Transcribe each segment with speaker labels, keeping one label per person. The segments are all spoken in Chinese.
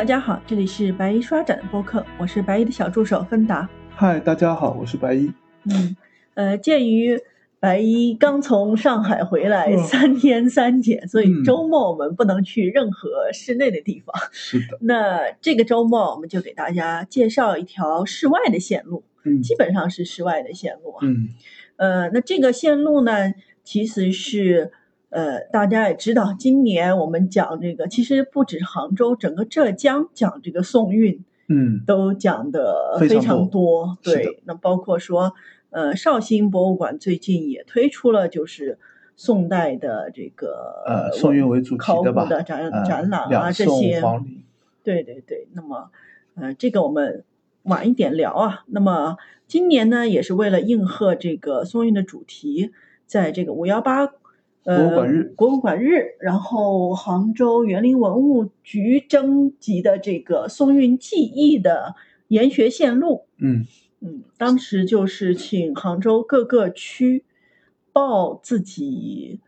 Speaker 1: 大家好，这里是白衣刷展的播客，我是白衣的小助手芬达。
Speaker 2: 嗨，大家好，我是白衣。
Speaker 1: 嗯，呃，鉴于白衣刚从上海回来，三天三检，所以周末我们不能去任何室内的地方。
Speaker 2: 是的。
Speaker 1: 那这个周末我们就给大家介绍一条室外的线路，
Speaker 2: 嗯，
Speaker 1: 基本上是室外的线路啊。
Speaker 2: 嗯，
Speaker 1: 呃，那这个线路呢，其实是。呃，大家也知道，今年我们讲这个，其实不止杭州，整个浙江讲这个宋韵，
Speaker 2: 嗯，
Speaker 1: 都讲的非常
Speaker 2: 多。
Speaker 1: 对，那包括说，呃，绍兴博物馆最近也推出了就是宋代的这个
Speaker 2: 呃宋韵为主题
Speaker 1: 的
Speaker 2: 吧
Speaker 1: 展展览啊这些。对对对，那么呃，这个我们晚一点聊啊。那么今年呢，也是为了应和这个宋韵的主题，在这个五幺八。
Speaker 2: 博物馆日，
Speaker 1: 博物馆日，然后杭州园林文物局征集的这个松韵记忆的研学线路，
Speaker 2: 嗯
Speaker 1: 嗯，当时就是请杭州各个区报自己，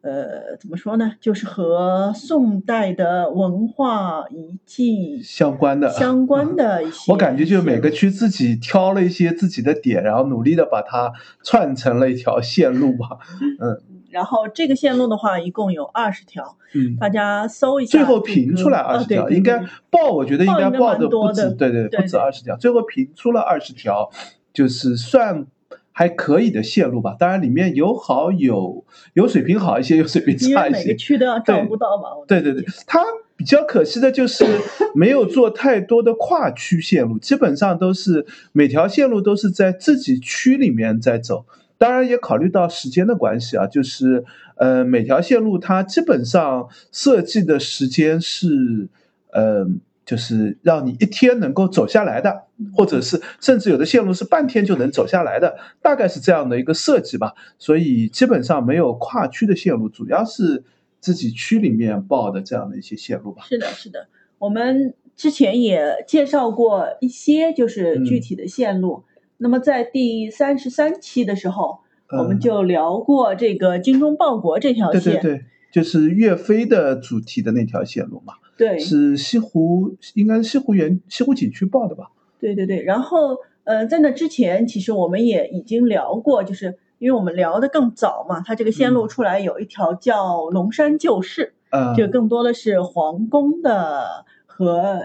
Speaker 1: 呃，怎么说呢？就是和宋代的文化遗迹
Speaker 2: 相关的
Speaker 1: 相关的一些。
Speaker 2: 我感觉就是每个区自己挑了一些自己的点，然后努力的把它串成了一条线路吧，嗯。
Speaker 1: 然后这个线路的话，一共有二十条，
Speaker 2: 嗯，
Speaker 1: 大家搜一下。
Speaker 2: 最后评出来二十条，应该报，我觉得应该报的不止，对对，不止二十条。最后评出了二十条，就是算还可以的线路吧。当然里面有好有有水平好一些，有水平差一些。
Speaker 1: 每个区都要照顾到嘛。
Speaker 2: 对对对，它比较可惜的就是没有做太多的跨区线路，基本上都是每条线路都是在自己区里面在走。当然也考虑到时间的关系啊，就是呃每条线路它基本上设计的时间是，呃就是让你一天能够走下来的，或者是甚至有的线路是半天就能走下来的，大概是这样的一个设计吧。所以基本上没有跨区的线路，主要是自己区里面报的这样的一些线路吧。
Speaker 1: 是的，是的，我们之前也介绍过一些就是具体的线路。那么在第三十三期的时候，我们就聊过这个精忠报国这条
Speaker 2: 线，对对对，就是岳飞的主题的那条线路嘛。
Speaker 1: 对，
Speaker 2: 是西湖，应该是西湖园、西湖景区报的吧？
Speaker 1: 对对对。然后，呃，在那之前，其实我们也已经聊过，就是因为我们聊的更早嘛，它这个线路出来有一条叫龙山旧事，
Speaker 2: 嗯，
Speaker 1: 就更多的是皇宫的和。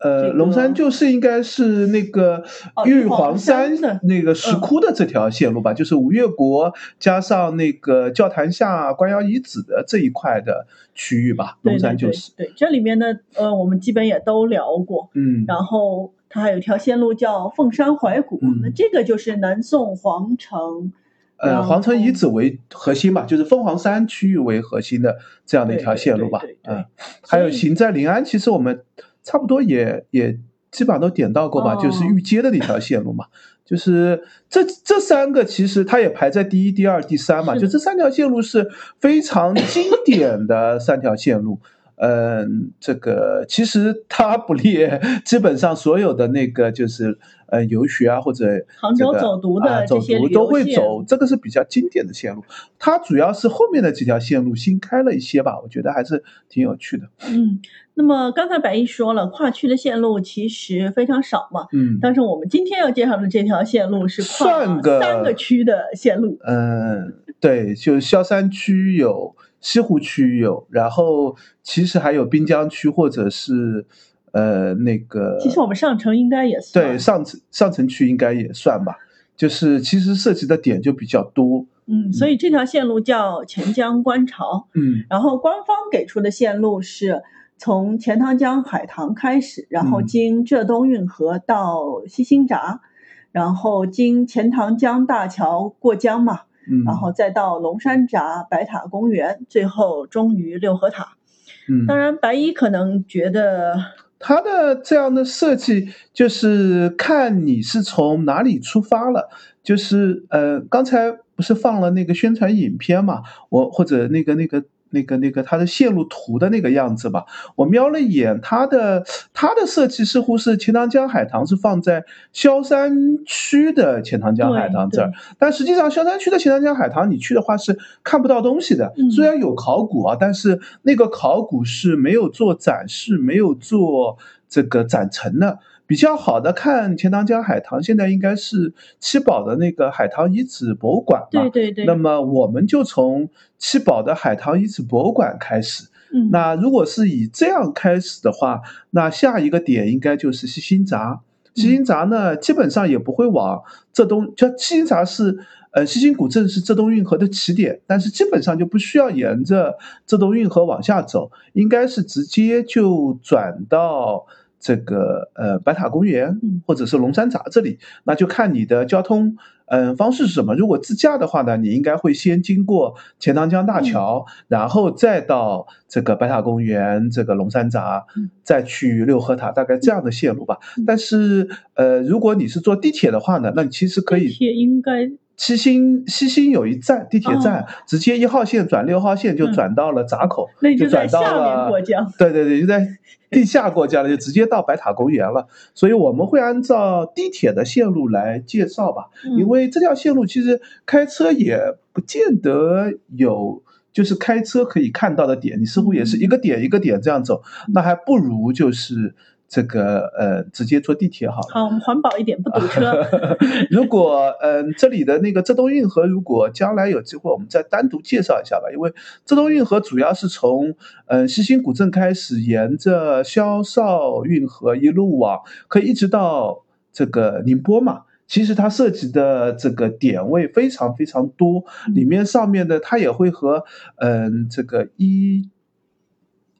Speaker 2: 呃，龙山就是应该是那个玉皇山那个石窟的这条线路吧，就是吴越国加上那个教坛下官窑遗址的这一块的区域吧。龙山就是。
Speaker 1: 对，这里面呢，呃，我们基本也都聊过。
Speaker 2: 嗯。
Speaker 1: 然后它还有一条线路叫凤山怀古，那这个就是南宋皇城。
Speaker 2: 呃，皇城遗址为核心吧，就是凤凰山区域为核心的这样的一条线路吧。
Speaker 1: 嗯。
Speaker 2: 还有行在临安，其实我们。差不多也也基本上都点到过吧，就是玉阶的那条线路嘛，就是这这三个其实它也排在第一、第二、第三嘛，就这三条线路是非常经典的三条线路。嗯，这个其实它不列，基本上所有的那个就是呃游学啊或者
Speaker 1: 杭州走读的
Speaker 2: 走读都会走，这个是比较经典的线路。它主要是后面的几条线路新开了一些吧，我觉得还是挺有趣的。
Speaker 1: 嗯，那么刚才白毅说了，跨区的线路其实非常少嘛。
Speaker 2: 嗯，
Speaker 1: 但是我们今天要介绍的这条线路是跨三个区的线路。
Speaker 2: 嗯，对，就萧山区有。西湖区有，然后其实还有滨江区或者是呃那个，
Speaker 1: 其实我们上城应该也算，
Speaker 2: 对上城上城区应该也算吧，就是其实涉及的点就比较多。
Speaker 1: 嗯，所以这条线路叫钱江观潮。
Speaker 2: 嗯，
Speaker 1: 然后官方给出的线路是从钱塘江海棠开始，然后经浙东运河到西兴闸，然后经钱塘江大桥过江嘛。然后再到龙山闸、白塔公园，最后终于六合塔。
Speaker 2: 嗯，
Speaker 1: 当然，白衣可能觉得
Speaker 2: 它的这样的设计，就是看你是从哪里出发了。就是呃，刚才不是放了那个宣传影片嘛？我或者那个那个那个那个它的线路图的那个样子吧，我瞄了一眼它的它的设计似乎是钱塘江海棠是放在萧山区的钱塘江海棠这儿，但实际上萧山区的钱塘江海棠你去的话是看不到东西的，虽然有考古啊，但是那个考古是没有做展示，没有做这个展陈的。比较好的看钱塘江海棠，现在应该是七宝的那个海棠遗址博物馆
Speaker 1: 嘛。对对对。
Speaker 2: 那么我们就从七宝的海棠遗址博物馆开始。
Speaker 1: 嗯。
Speaker 2: 那如果是以这样开始的话，那下一个点应该就是西辛闸。西辛闸呢，基本上也不会往浙东，就西辛闸是呃西辛古镇是浙东运河的起点，但是基本上就不需要沿着浙东运河往下走，应该是直接就转到。这个呃白塔公园或者是龙山闸这里，那就看你的交通嗯方式是什么。如果自驾的话呢，你应该会先经过钱塘江大桥，然后再到这个白塔公园、这个龙山闸，再去六合塔，大概这样的线路吧。但是呃，如果你是坐地铁的话呢，那你其实可以。
Speaker 1: 地铁应该。
Speaker 2: 西兴西兴有一站地铁站，直接一号线转六号线就转到了闸口，就转到了。对对对，就在地下过江了，就直接到白塔公园了。所以我们会按照地铁的线路来介绍吧，因为这条线路其实开车也不见得有，就是开车可以看到的点，你似乎也是一个点一个点这样走，那还不如就是。这个呃，直接坐地铁好了。
Speaker 1: 好，我们环保一点，不堵车。
Speaker 2: 如果嗯，这里的那个浙东运河，如果将来有机会，我们再单独介绍一下吧。因为浙东运河主要是从嗯西兴古镇开始，沿着萧绍运河一路往，可以一直到这个宁波嘛。其实它涉及的这个点位非常非常多，里面上面的它也会和嗯这个一。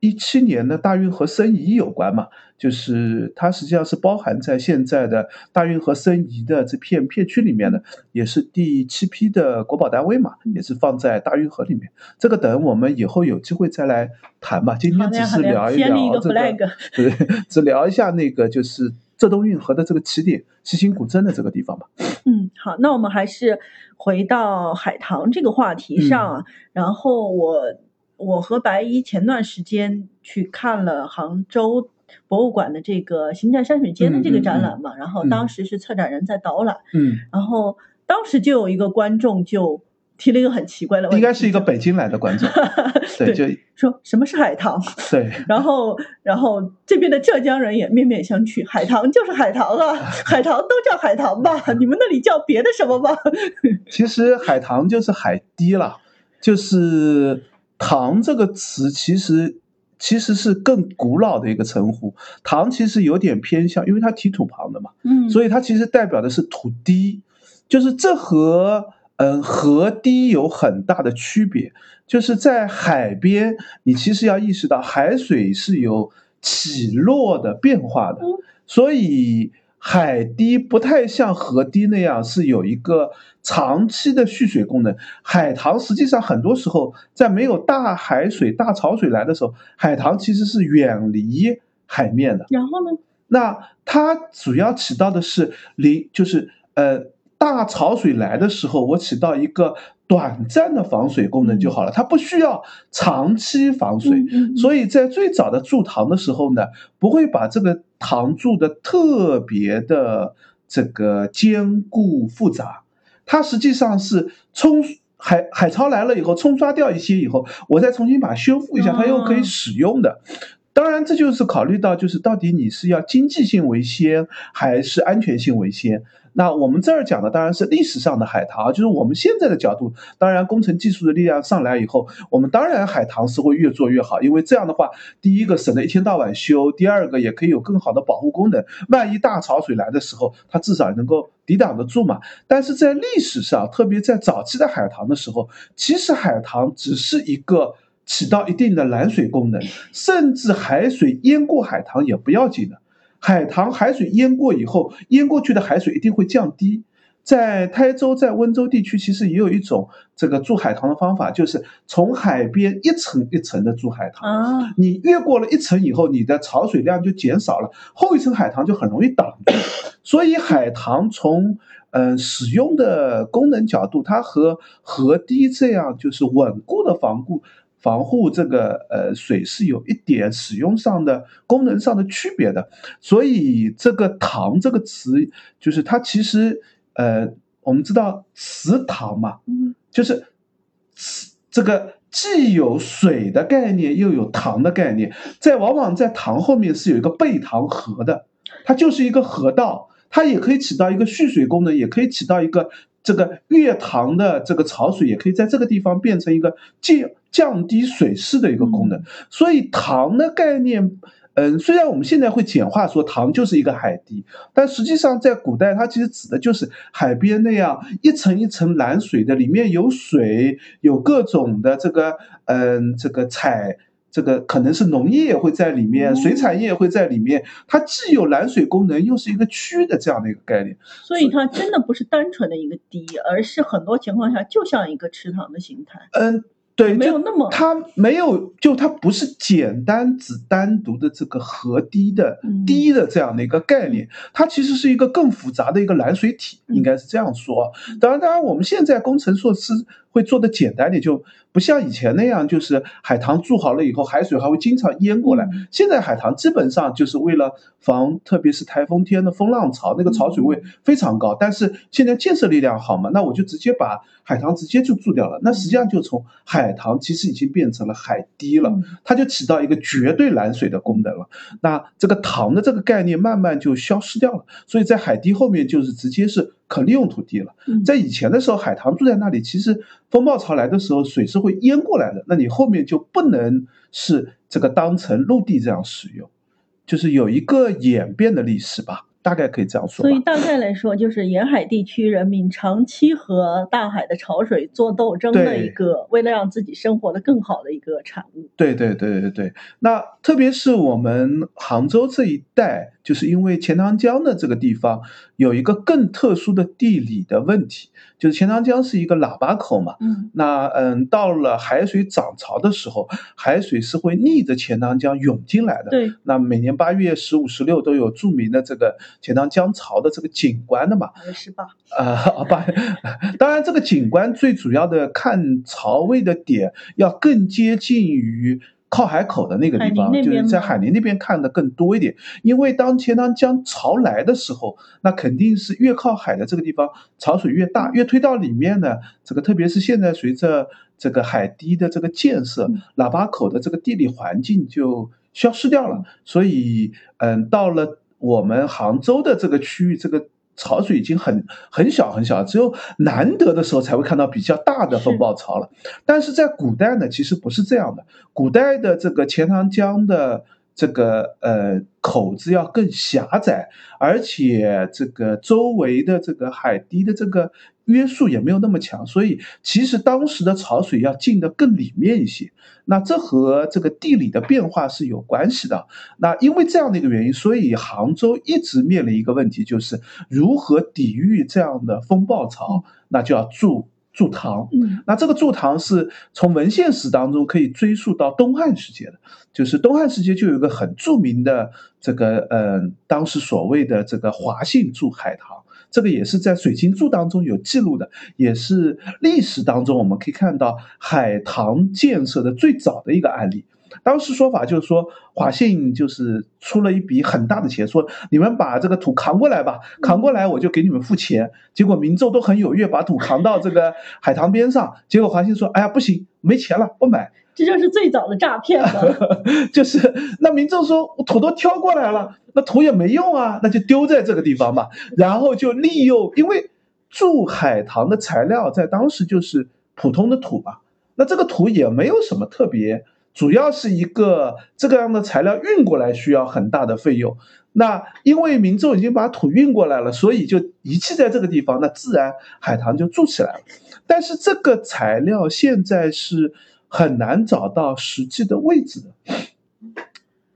Speaker 2: 一七年的大运河申遗有关嘛，就是它实际上是包含在现在的大运河申遗的这片片区里面的，也是第七批的国保单位嘛，也是放在大运河里面。这个等我们以后有机会再来谈吧。今天只是聊一聊这个，对，只聊一下那个就是浙东运河的这个起点西兴古镇的这个地方吧。
Speaker 1: 嗯，好，那我们还是回到海棠这个话题上啊，然后我。我和白衣前段时间去看了杭州博物馆的这个行在山水间的这个展览嘛，然后当时是策展人在导览，
Speaker 2: 嗯，
Speaker 1: 然后当时就有一个观众就提了一个很奇怪的问题，
Speaker 2: 应该是一个北京来的观众，对，就
Speaker 1: 说什么是海棠？
Speaker 2: 对，
Speaker 1: 然后然后这边的浙江人也面面相觑，海棠就是海棠啊，海棠都叫海棠吧，你们那里叫别的什么吗？
Speaker 2: 其实海棠就是海堤了，就是。唐这个词其实其实是更古老的一个称呼，唐其实有点偏向，因为它提土旁的嘛，
Speaker 1: 嗯，
Speaker 2: 所以它其实代表的是土堤，就是这和嗯河堤有很大的区别，就是在海边，你其实要意识到海水是有起落的变化的，所以。海堤不太像河堤那样是有一个长期的蓄水功能。海塘实际上很多时候在没有大海水、大潮水来的时候，海塘其实是远离海面的。
Speaker 1: 然后呢？
Speaker 2: 那它主要起到的是离，就是呃大潮水来的时候，我起到一个。短暂的防水功能就好了，它不需要长期防水，所以在最早的筑塘的时候呢，不会把这个塘筑的特别的这个坚固复杂，它实际上是冲海海潮来了以后冲刷掉一些以后，我再重新把它修复一下，它又可以使用的。当然，这就是考虑到就是到底你是要经济性为先还是安全性为先。那我们这儿讲的当然是历史上的海棠，就是我们现在的角度。当然，工程技术的力量上来以后，我们当然海棠是会越做越好，因为这样的话，第一个省得一天到晚修，第二个也可以有更好的保护功能。万一大潮水来的时候，它至少能够抵挡得住嘛。但是在历史上，特别在早期的海棠的时候，其实海棠只是一个起到一定的拦水功能，甚至海水淹过海棠也不要紧的。海棠海水淹过以后，淹过去的海水一定会降低。在台州、在温州地区，其实也有一种这个筑海棠的方法，就是从海边一层一层的筑海棠。
Speaker 1: 啊，
Speaker 2: 你越过了一层以后，你的潮水量就减少了，后一层海棠就很容易挡住。所以海棠从嗯使用的功能角度，它和河堤这样就是稳固的防固。防护这个呃水是有一点使用上的功能上的区别的，所以这个塘这个词就是它其实呃我们知道池塘嘛，
Speaker 1: 嗯。
Speaker 2: 就是池这个既有水的概念，又有塘的概念，在往往在塘后面是有一个背塘河的，它就是一个河道，它也可以起到一个蓄水功能，也可以起到一个这个越塘的这个潮水，也可以在这个地方变成一个降降低水势的一个功能。所以糖的概念。嗯，虽然我们现在会简化说糖就是一个海堤，但实际上在古代它其实指的就是海边那样一层一层蓝水的，里面有水，有各种的这个嗯这个采这个可能是农业会在里面，水产业会在里面，它既有蓝水功能，又是一个区的这样的一个概念。
Speaker 1: 所以它真的不是单纯的一个堤，而是很多情况下就像一个池塘的形态。
Speaker 2: 嗯。对，
Speaker 1: 没有那么，
Speaker 2: 它没有，就它不是简单只单独的这个河堤的堤的这样的一个概念，它其实是一个更复杂的一个拦水体，应该是这样说。当然，当然，我们现在工程措施会做的简单点，就不像以前那样，就是海棠筑好了以后，海水还会经常淹过来。现在海棠基本上就是为了防，特别是台风天的风浪潮，那个潮水位非常高。但是现在建设力量好嘛，那我就直接把海棠直接就筑掉了，那实际上就从海。棠其实已经变成了海堤了，它就起到一个绝对拦水的功能了。那这个塘的这个概念慢慢就消失掉了，所以在海堤后面就是直接是可利用土地了。在以前的时候，海棠住在那里，其实风暴潮来的时候，水是会淹过来的，那你后面就不能是这个当成陆地这样使用，就是有一个演变的历史吧。大概可以这样说，
Speaker 1: 所以大概来说，就是沿海地区人民长期和大海的潮水做斗争的一个，为了让自己生活的更好的一个产物。
Speaker 2: 对对对对对，那特别是我们杭州这一带。就是因为钱塘江的这个地方有一个更特殊的地理的问题，就是钱塘江是一个喇叭口嘛，
Speaker 1: 嗯，
Speaker 2: 那嗯，到了海水涨潮的时候，海水是会逆着钱塘江涌进来的，
Speaker 1: 对，
Speaker 2: 那每年八月十五、十六都有著名的这个钱塘江潮的这个景观的嘛，
Speaker 1: 八月十八，
Speaker 2: 啊八，当然这个景观最主要的看潮位的点要更接近于。靠海口的那个地方，就是在海宁那边看的更多一点。因为当钱塘江潮来的时候，那肯定是越靠海的这个地方潮水越大，越推到里面呢。这个特别是现在随着这个海堤的这个建设，喇叭口的这个地理环境就消失掉了。所以，嗯，到了我们杭州的这个区域，这个。潮水已经很很小很小，只有难得的时候才会看到比较大的风暴潮了。但是在古代呢，其实不是这样的。古代的这个钱塘江的这个呃口子要更狭窄，而且这个周围的这个海堤的这个。约束也没有那么强，所以其实当时的潮水要进得更里面一些。那这和这个地理的变化是有关系的。那因为这样的一个原因，所以杭州一直面临一个问题，就是如何抵御这样的风暴潮，那就要筑筑塘。
Speaker 1: 嗯，
Speaker 2: 那这个筑塘是从文献史当中可以追溯到东汉时期的，就是东汉时期就有一个很著名的这个，嗯，当时所谓的这个华信筑海塘。这个也是在水晶柱当中有记录的，也是历史当中我们可以看到海棠建设的最早的一个案例。当时说法就是说，华信就是出了一笔很大的钱，说你们把这个土扛过来吧，扛过来我就给你们付钱。结果民众都很踊跃，把土扛到这个海棠边上。结果华信说：“哎呀，不行，没钱了，不买。”
Speaker 1: 这就是最早的诈骗了，
Speaker 2: 就是那民众说土都挑过来了，那土也没用啊，那就丢在这个地方吧。然后就利用，因为筑海塘的材料在当时就是普通的土嘛，那这个土也没有什么特别，主要是一个这个样的材料运过来需要很大的费用。那因为民众已经把土运过来了，所以就遗弃在这个地方，那自然海塘就筑起来了。但是这个材料现在是。很难找到实际的位置的，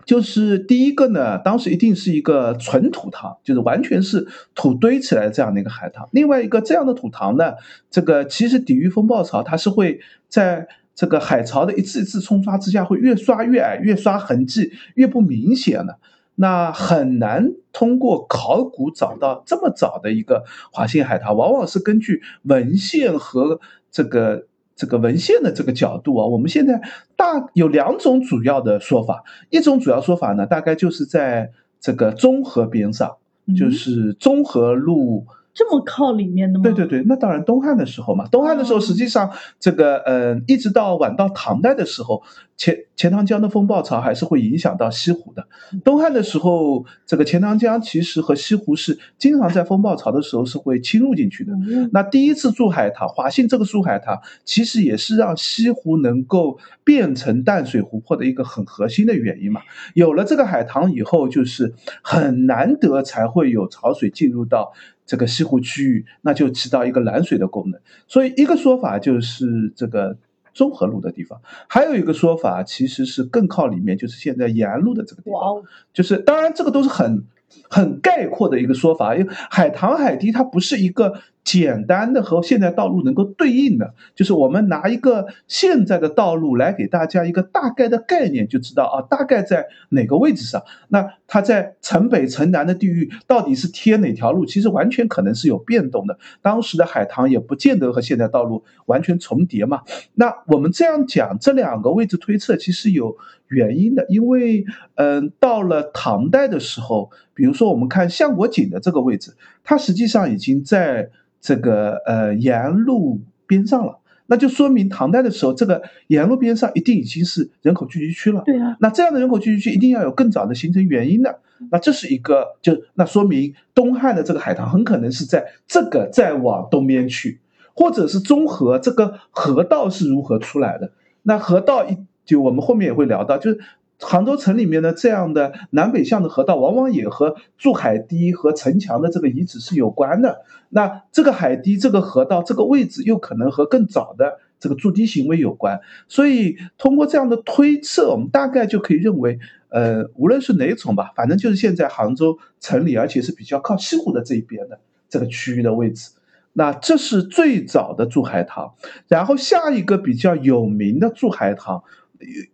Speaker 2: 就是第一个呢，当时一定是一个纯土塘，就是完全是土堆起来这样的一个海塘。另外一个这样的土塘呢，这个其实抵御风暴潮，它是会在这个海潮的一次一次冲刷之下，会越刷越矮，越刷痕迹越不明显的。那很难通过考古找到这么早的一个华信海塘，往往是根据文献和这个。这个文献的这个角度啊，我们现在大有两种主要的说法，一种主要说法呢，大概就是在这个中河边上，就是中河路。
Speaker 1: 这么靠里面的吗？
Speaker 2: 对对对，那当然东汉的时候嘛，东汉的时候实际上这个呃，一直到晚到唐代的时候，钱钱塘江的风暴潮还是会影响到西湖的。东汉的时候，这个钱塘江其实和西湖是经常在风暴潮的时候是会侵入进去的。那第一次筑海棠，华信这个筑海棠，其实也是让西湖能够变成淡水湖泊的一个很核心的原因嘛。有了这个海棠以后，就是很难得才会有潮水进入到。这个西湖区域，那就起到一个拦水的功能。所以一个说法就是这个中河路的地方，还有一个说法其实是更靠里面，就是现在延安路的这个地方。就是当然这个都是很很概括的一个说法，因为海棠海堤它不是一个。简单的和现在道路能够对应的，就是我们拿一个现在的道路来给大家一个大概的概念，就知道啊，大概在哪个位置上。那它在城北、城南的地域到底是贴哪条路，其实完全可能是有变动的。当时的海棠也不见得和现在道路完全重叠嘛。那我们这样讲，这两个位置推测其实有原因的，因为嗯，到了唐代的时候，比如说我们看相国井的这个位置，它实际上已经在。这个呃沿路边上了，那就说明唐代的时候，这个沿路边上一定已经是人口聚集区了。
Speaker 1: 对啊，
Speaker 2: 那这样的人口聚集区一定要有更早的形成原因的。那这是一个，就那说明东汉的这个海棠很可能是在这个再往东边去，或者是中河这个河道是如何出来的？那河道一就我们后面也会聊到，就是。杭州城里面的这样的南北向的河道，往往也和筑海堤和城墙的这个遗址是有关的。那这个海堤、这个河道、这个位置，又可能和更早的这个筑堤行为有关。所以，通过这样的推测，我们大概就可以认为，呃，无论是哪种吧，反正就是现在杭州城里，而且是比较靠西湖的这一边的这个区域的位置。那这是最早的筑海棠，然后下一个比较有名的筑海棠。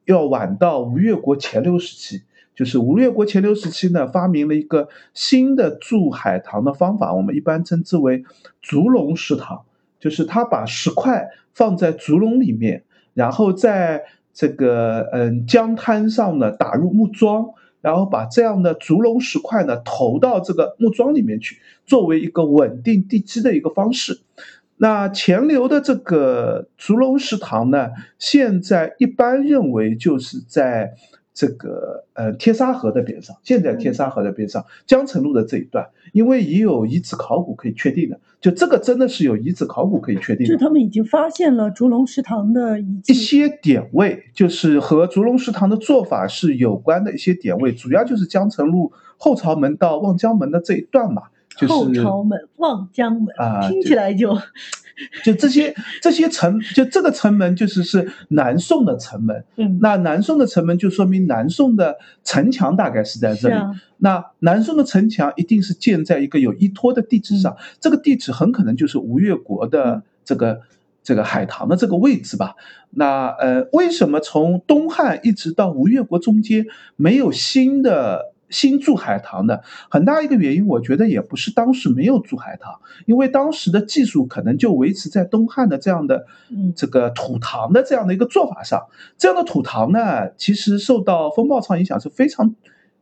Speaker 2: 要晚到吴越国前六时期，就是吴越国前六时期呢，发明了一个新的筑海棠的方法，我们一般称之为竹笼石塘，就是他把石块放在竹笼里面，然后在这个嗯江滩上呢打入木桩，然后把这样的竹笼石块呢投到这个木桩里面去，作为一个稳定地基的一个方式。那钱流的这个竹龙食堂呢，现在一般认为就是在这个呃天沙河的边上，现在天沙河的边上江城路的这一段，因为也有遗址考古可以确定的，就这个真的是有遗址考古可以确定的，
Speaker 1: 就他们已经发现了竹龙食堂的
Speaker 2: 一些点位，就是和竹龙食堂的做法是有关的一些点位，主要就是江城路后朝门到望江门的这一段嘛。
Speaker 1: 后朝门、望江门啊，听起来就
Speaker 2: 就这些这些城，就这个城门就是是南宋的城门。
Speaker 1: 嗯，
Speaker 2: 那南宋的城门就说明南宋的城墙大概是在这里。那南宋的城墙一定是建在一个有依托的地址上，这个地址很可能就是吴越国的这个这个海棠的这个位置吧。那呃，为什么从东汉一直到吴越国中间没有新的？新筑海棠的很大一个原因，我觉得也不是当时没有筑海棠，因为当时的技术可能就维持在东汉的这样的，这个土塘的这样的一个做法上。这样的土塘呢，其实受到风暴潮影响是非常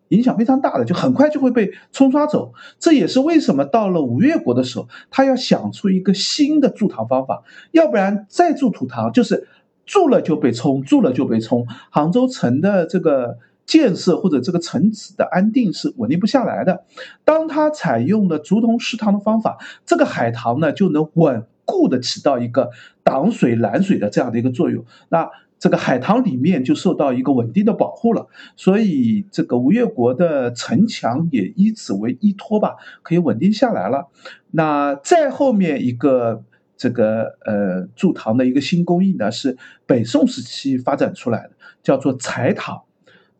Speaker 2: 影响非常大的，就很快就会被冲刷走。这也是为什么到了吴越国的时候，他要想出一个新的筑塘方法，要不然再筑土塘就是筑了就被冲，筑了就被冲。杭州城的这个。建设或者这个城址的安定是稳定不下来的。当它采用了竹筒石塘的方法，这个海棠呢就能稳固的起到一个挡水拦水的这样的一个作用。那这个海棠里面就受到一个稳定的保护了，所以这个吴越国的城墙也以此为依托吧，可以稳定下来了。那再后面一个这个呃筑塘的一个新工艺呢，是北宋时期发展出来的，叫做柴塘。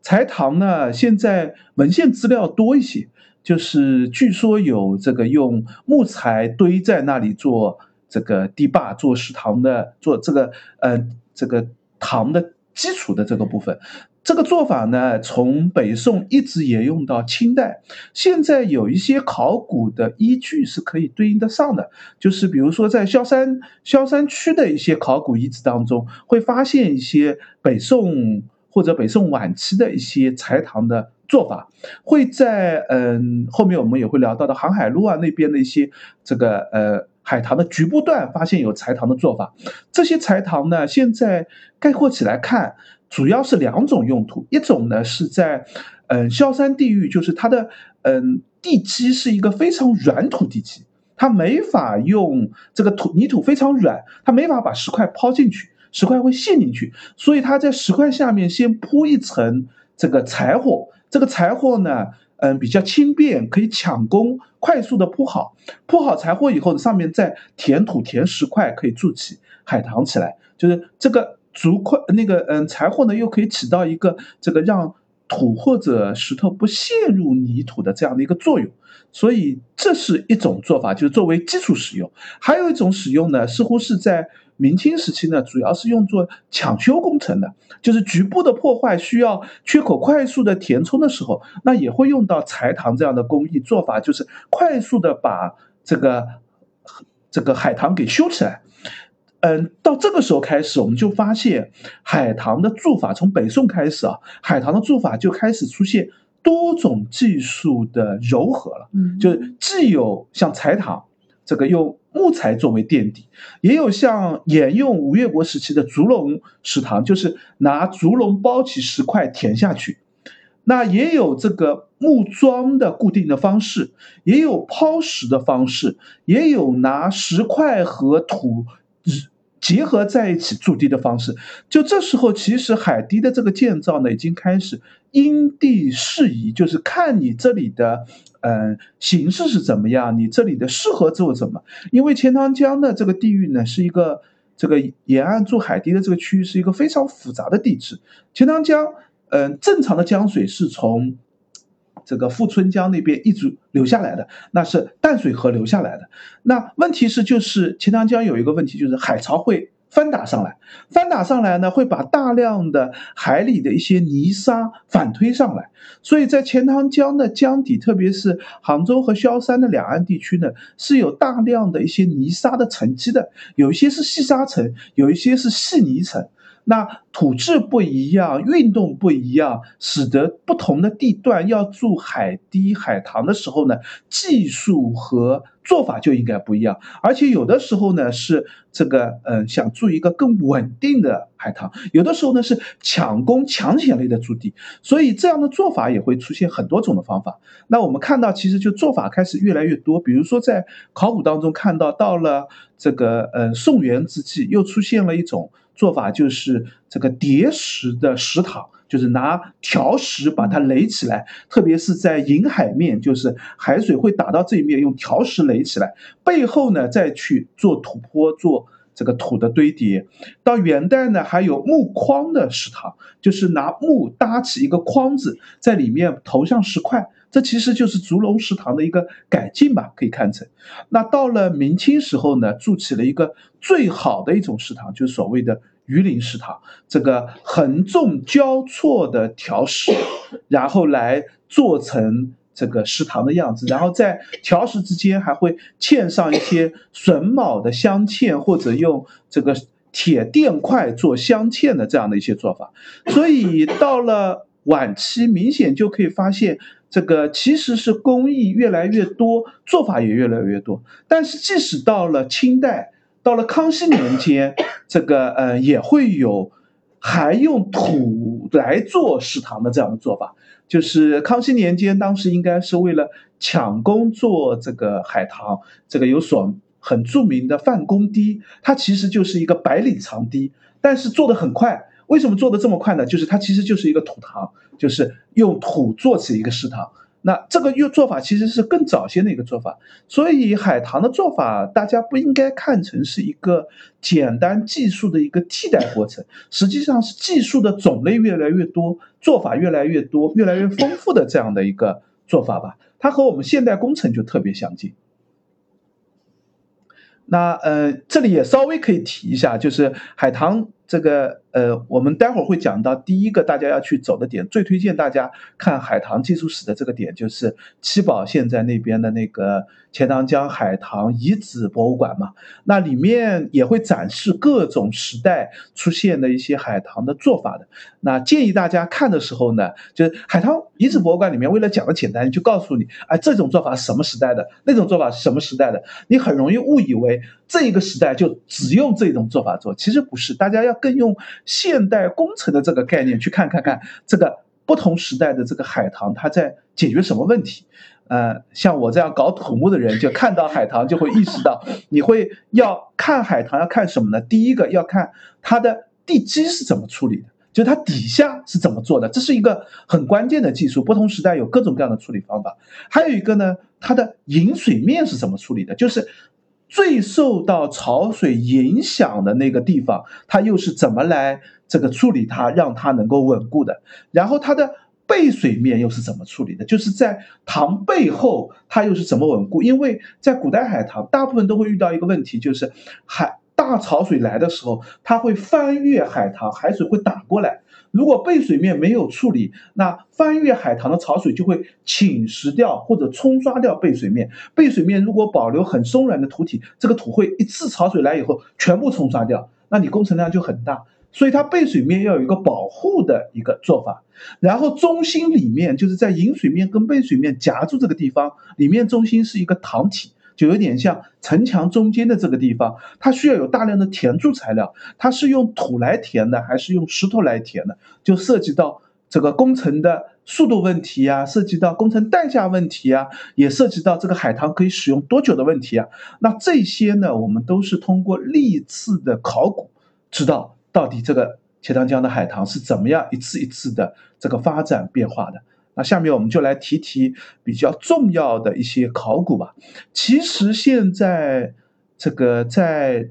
Speaker 2: 柴塘呢，现在文献资料多一些，就是据说有这个用木材堆在那里做这个堤坝、做石塘的、做这个呃这个塘的基础的这个部分。这个做法呢，从北宋一直沿用到清代。现在有一些考古的依据是可以对应得上的，就是比如说在萧山萧山区的一些考古遗址当中，会发现一些北宋或者北宋晚期的一些柴堂的做法。会在嗯后面我们也会聊到的航海路啊那边的一些这个呃海棠的局部段发现有柴堂的做法。这些柴堂呢，现在概括起来看。主要是两种用途，一种呢是在，嗯，萧山地域，就是它的，嗯，地基是一个非常软土地基，它没法用这个土泥土非常软，它没法把石块抛进去，石块会陷进去，所以它在石块下面先铺一层这个柴火，这个柴火呢，嗯，比较轻便，可以抢工，快速的铺好，铺好柴火以后，上面再填土填石块，可以筑起海棠起来，就是这个。竹块那个嗯柴火呢，又可以起到一个这个让土或者石头不陷入泥土的这样的一个作用，所以这是一种做法，就是作为基础使用。还有一种使用呢，似乎是在明清时期呢，主要是用作抢修工程的，就是局部的破坏需要缺口快速的填充的时候，那也会用到柴塘这样的工艺做法，就是快速的把这个这个海棠给修起来。嗯，到这个时候开始，我们就发现海棠的做法从北宋开始啊，海棠的做法就开始出现多种技术的糅合了。嗯，就是既有像柴堂这个用木材作为垫底，也有像沿用吴越国时期的竹笼石堂，就是拿竹笼包起石块填下去。那也有这个木桩的固定的方式，也有抛石的方式，也有拿石块和土。结合在一起筑堤的方式，就这时候，其实海堤的这个建造呢，已经开始因地适宜，就是看你这里的，嗯，形势是怎么样，你这里的适合做什么。因为钱塘江的这个地域呢，是一个这个沿岸筑海堤的这个区域是一个非常复杂的地质。钱塘江，嗯，正常的江水是从。这个富春江那边一直流下来的，那是淡水河流下来的。那问题是，就是钱塘江有一个问题，就是海潮会翻打上来，翻打上来呢，会把大量的海里的一些泥沙反推上来。所以在钱塘江的江底，特别是杭州和萧山的两岸地区呢，是有大量的一些泥沙的沉积的，有一些是细沙层，有一些是细泥层。那土质不一样，运动不一样，使得不同的地段要筑海堤、海塘的时候呢，技术和做法就应该不一样。而且有的时候呢是这个，嗯，想筑一个更稳定的海塘，有的时候呢是抢攻抢险类的筑堤，所以这样的做法也会出现很多种的方法。那我们看到，其实就做法开始越来越多，比如说在考古当中看到，到了这个，嗯，宋元之际，又出现了一种。做法就是这个叠石的石塔，就是拿条石把它垒起来，特别是在引海面，就是海水会打到这一面，用条石垒起来，背后呢再去做土坡，做这个土的堆叠。到元代呢，还有木框的石塔，就是拿木搭起一个框子，在里面投上石块。这其实就是竹笼食堂的一个改进吧，可以看成。那到了明清时候呢，筑起了一个最好的一种食堂，就是所谓的鱼鳞食堂。这个横纵交错的条石，然后来做成这个食堂的样子，然后在条石之间还会嵌上一些榫卯的镶嵌，或者用这个铁垫块做镶嵌的这样的一些做法。所以到了晚期，明显就可以发现。这个其实是工艺越来越多，做法也越来越多。但是即使到了清代，到了康熙年间，这个呃也会有还用土来做食堂的这样的做法。就是康熙年间，当时应该是为了抢工做这个海棠，这个有所很著名的范公堤，它其实就是一个百里长堤，但是做的很快。为什么做的这么快呢？就是它其实就是一个土塘，就是用土做起一个食堂。那这个用做法其实是更早些的一个做法。所以海棠的做法，大家不应该看成是一个简单技术的一个替代过程，实际上是技术的种类越来越多，做法越来越多，越来越丰富的这样的一个做法吧。它和我们现代工程就特别相近。那呃，这里也稍微可以提一下，就是海棠。这个呃，我们待会儿会讲到第一个大家要去走的点，最推荐大家看海棠技术史的这个点，就是七宝现在那边的那个钱塘江海棠遗址博物馆嘛。那里面也会展示各种时代出现的一些海棠的做法的。那建议大家看的时候呢，就是海棠遗址博物馆里面为了讲的简单，就告诉你，哎，这种做法是什么时代的，那种做法是什么时代的，你很容易误以为这一个时代就只用这种做法做，其实不是，大家要。更用现代工程的这个概念去看看看这个不同时代的这个海棠，它在解决什么问题？呃，像我这样搞土木的人，就看到海棠就会意识到，你会要看海棠要看什么呢？第一个要看它的地基是怎么处理的，就它底下是怎么做的，这是一个很关键的技术。不同时代有各种各样的处理方法。还有一个呢，它的引水面是怎么处理的，就是。最受到潮水影响的那个地方，它又是怎么来这个处理它，让它能够稳固的？然后它的背水面又是怎么处理的？就是在塘背后，它又是怎么稳固？因为在古代海棠，大部分都会遇到一个问题，就是海大潮水来的时候，它会翻越海棠，海水会打过来。如果背水面没有处理，那翻越海棠的潮水就会侵蚀掉或者冲刷掉背水面。背水面如果保留很松软的土体，这个土会一次潮水来以后全部冲刷掉，那你工程量就很大。所以它背水面要有一个保护的一个做法。然后中心里面就是在引水面跟背水面夹住这个地方，里面中心是一个塘体。就有点像城墙中间的这个地方，它需要有大量的填筑材料，它是用土来填的还是用石头来填的？就涉及到这个工程的速度问题啊，涉及到工程代价问题啊，也涉及到这个海棠可以使用多久的问题啊。那这些呢，我们都是通过历次的考古，知道到底这个钱塘江的海棠是怎么样一次一次的这个发展变化的。那下面我们就来提提比较重要的一些考古吧。其实现在这个在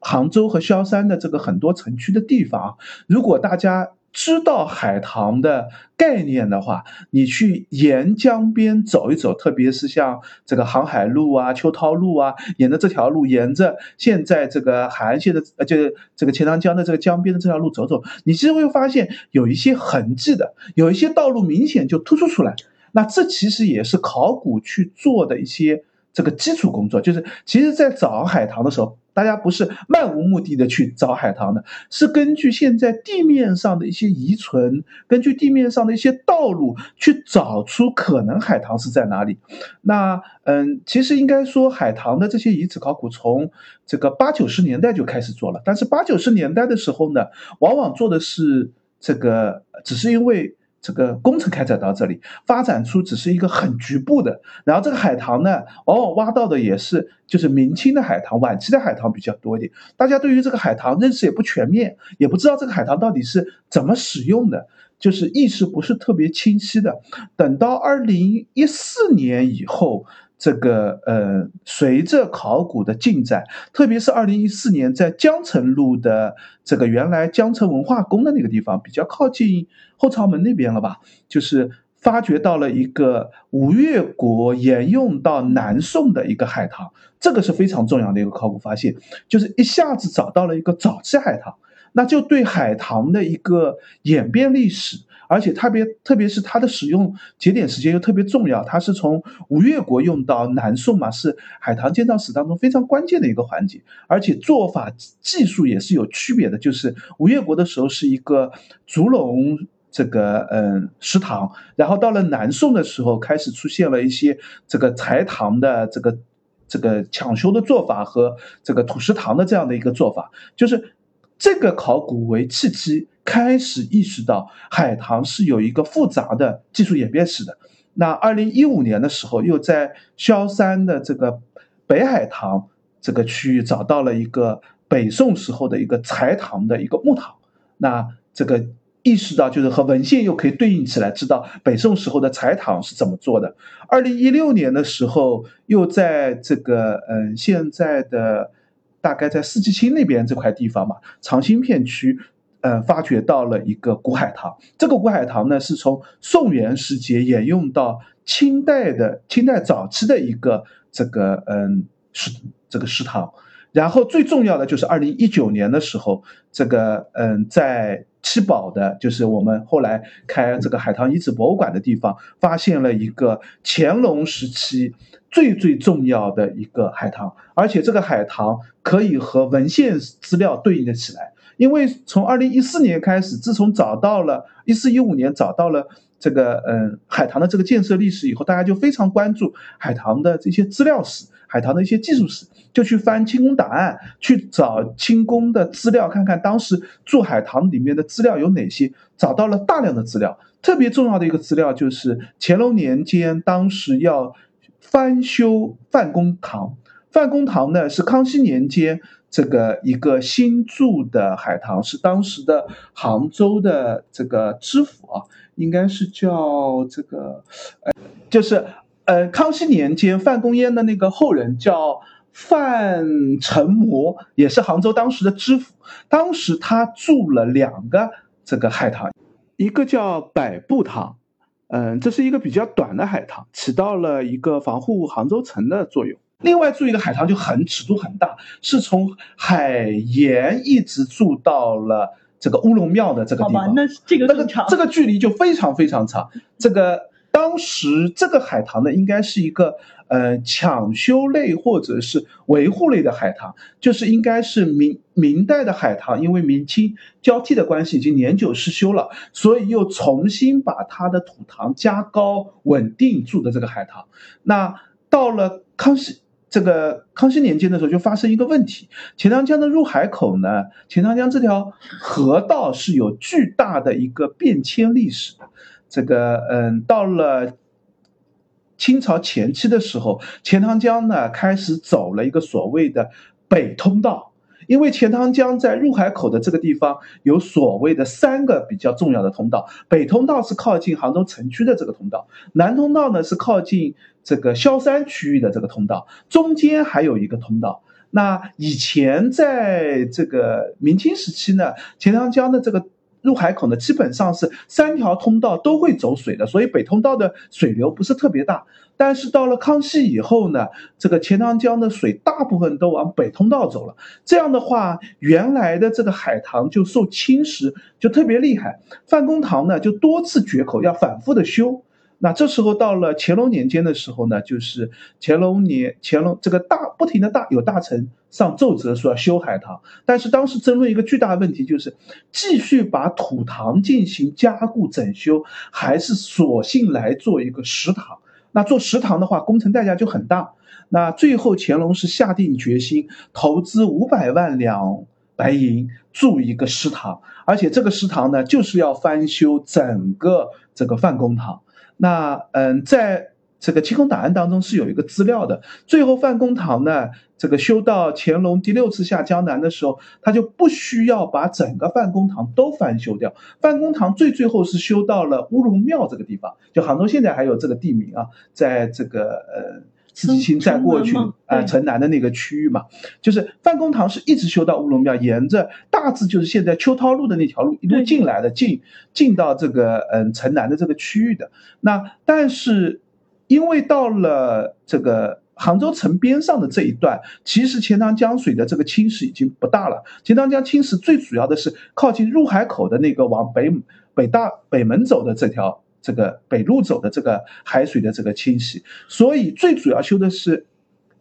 Speaker 2: 杭州和萧山的这个很多城区的地方，如果大家。知道海棠的概念的话，你去沿江边走一走，特别是像这个航海路啊、秋涛路啊，沿着这条路，沿着现在这个海岸线的呃，就这个钱塘江的这个江边的这条路走走，你其实会发现有一些痕迹的，有一些道路明显就突出出来。那这其实也是考古去做的一些这个基础工作，就是其实在找海棠的时候。大家不是漫无目的的去找海棠的，是根据现在地面上的一些遗存，根据地面上的一些道路去找出可能海棠是在哪里。那嗯，其实应该说海棠的这些遗址考古从这个八九十年代就开始做了，但是八九十年代的时候呢，往往做的是这个，只是因为。这个工程开展到这里，发展出只是一个很局部的，然后这个海棠呢，往往挖到的也是就是明清的海棠、晚期的海棠比较多一点。大家对于这个海棠认识也不全面，也不知道这个海棠到底是怎么使用的，就是意识不是特别清晰的。等到二零一四年以后。这个呃，随着考古的进展，特别是二零一四年在江城路的这个原来江城文化宫的那个地方，比较靠近后朝门那边了吧，就是发掘到了一个吴越国沿用到南宋的一个海棠，这个是非常重要的一个考古发现，就是一下子找到了一个早期海棠，那就对海棠的一个演变历史。而且特别，特别是它的使用节点时间又特别重要，它是从吴越国用到南宋嘛，是海棠建造史当中非常关键的一个环节。而且做法技术也是有区别的，就是吴越国的时候是一个竹笼这个嗯石塘，然后到了南宋的时候开始出现了一些这个柴塘的这个这个抢修的做法和这个土石塘的这样的一个做法，就是这个考古为契机。开始意识到海棠是有一个复杂的技术演变史的。那二零一五年的时候，又在萧山的这个北海棠这个区域找到了一个北宋时候的一个柴塘的一个木塘。那这个意识到就是和文献又可以对应起来，知道北宋时候的柴塘是怎么做的。二零一六年的时候，又在这个嗯现在的大概在四季青那边这块地方嘛，长兴片区。嗯，发掘到了一个古海棠。这个古海棠呢，是从宋元时节沿用到清代的清代早期的一个这个嗯石这个石塘。然后最重要的就是二零一九年的时候，这个嗯，在七宝的，就是我们后来开这个海棠遗址博物馆的地方，发现了一个乾隆时期最最重要的一个海棠，而且这个海棠可以和文献资料对应的起来，因为从二零一四年开始，自从找到了一四一五年找到了。这个嗯，海棠的这个建设历史以后，大家就非常关注海棠的这些资料史、海棠的一些技术史，就去翻清宫档案，去找清宫的资料，看看当时做海棠里面的资料有哪些，找到了大量的资料。特别重要的一个资料就是乾隆年间，当时要翻修范公堂。范公堂呢是康熙年间这个一个新筑的海棠，是当时的杭州的这个知府啊。应该是叫这个，呃，就是呃，康熙年间范公淹的那个后人叫范成模，也是杭州当时的知府。当时他筑了两个这个海棠，一个叫百步堂，嗯，这是一个比较短的海棠，起到了一个防护杭州城的作用。另外住一个海棠就很尺度很大，是从海盐一直住到了。这个乌龙庙的这个地方，
Speaker 1: 那这个
Speaker 2: 那个这个距离就非常非常长。这个当时这个海棠呢，应该是一个呃抢修类或者是维护类的海棠，就是应该是明明代的海棠，因为明清交替的关系已经年久失修了，所以又重新把它的土塘加高稳定住的这个海棠。那到了康熙。这个康熙年间的时候就发生一个问题，钱塘江的入海口呢，钱塘江这条河道是有巨大的一个变迁历史的。这个嗯，到了清朝前期的时候，钱塘江呢开始走了一个所谓的北通道。因为钱塘江在入海口的这个地方有所谓的三个比较重要的通道，北通道是靠近杭州城区的这个通道，南通道呢是靠近这个萧山区域的这个通道，中间还有一个通道。那以前在这个明清时期呢，钱塘江的这个。入海口呢，基本上是三条通道都会走水的，所以北通道的水流不是特别大。但是到了康熙以后呢，这个钱塘江的水大部分都往北通道走了，这样的话，原来的这个海塘就受侵蚀，就特别厉害。范公堂呢，就多次决口，要反复的修。那这时候到了乾隆年间的时候呢，就是乾隆年，乾隆这个大不停的大有大臣上奏折说要修海棠，但是当时争论一个巨大的问题就是，继续把土堂进行加固整修，还是索性来做一个石堂。那做石堂的话，工程代价就很大。那最后乾隆是下定决心投资五百万两白银筑一个石堂，而且这个石堂呢，就是要翻修整个这个范公堂。那嗯，在这个清宫档案当中是有一个资料的。最后范公堂呢，这个修到乾隆第六次下江南的时候，他就不需要把整个范公堂都翻修掉。范公堂最最后是修到了乌龙庙这个地方，就杭州现在还有这个地名啊，在这个呃。自己清再过去呃，城南的那个区域嘛，就是范公堂是一直修到乌龙庙，沿着大致就是现在秋涛路的那条路一路进来的，进进到这个嗯城南的这个区域的。那但是因为到了这个杭州城边上的这一段，其实钱塘江水的这个侵蚀已经不大了。钱塘江侵蚀最主要的是靠近入海口的那个往北北大北门走的这条。这个北路走的这个海水的这个侵袭，所以最主要修的是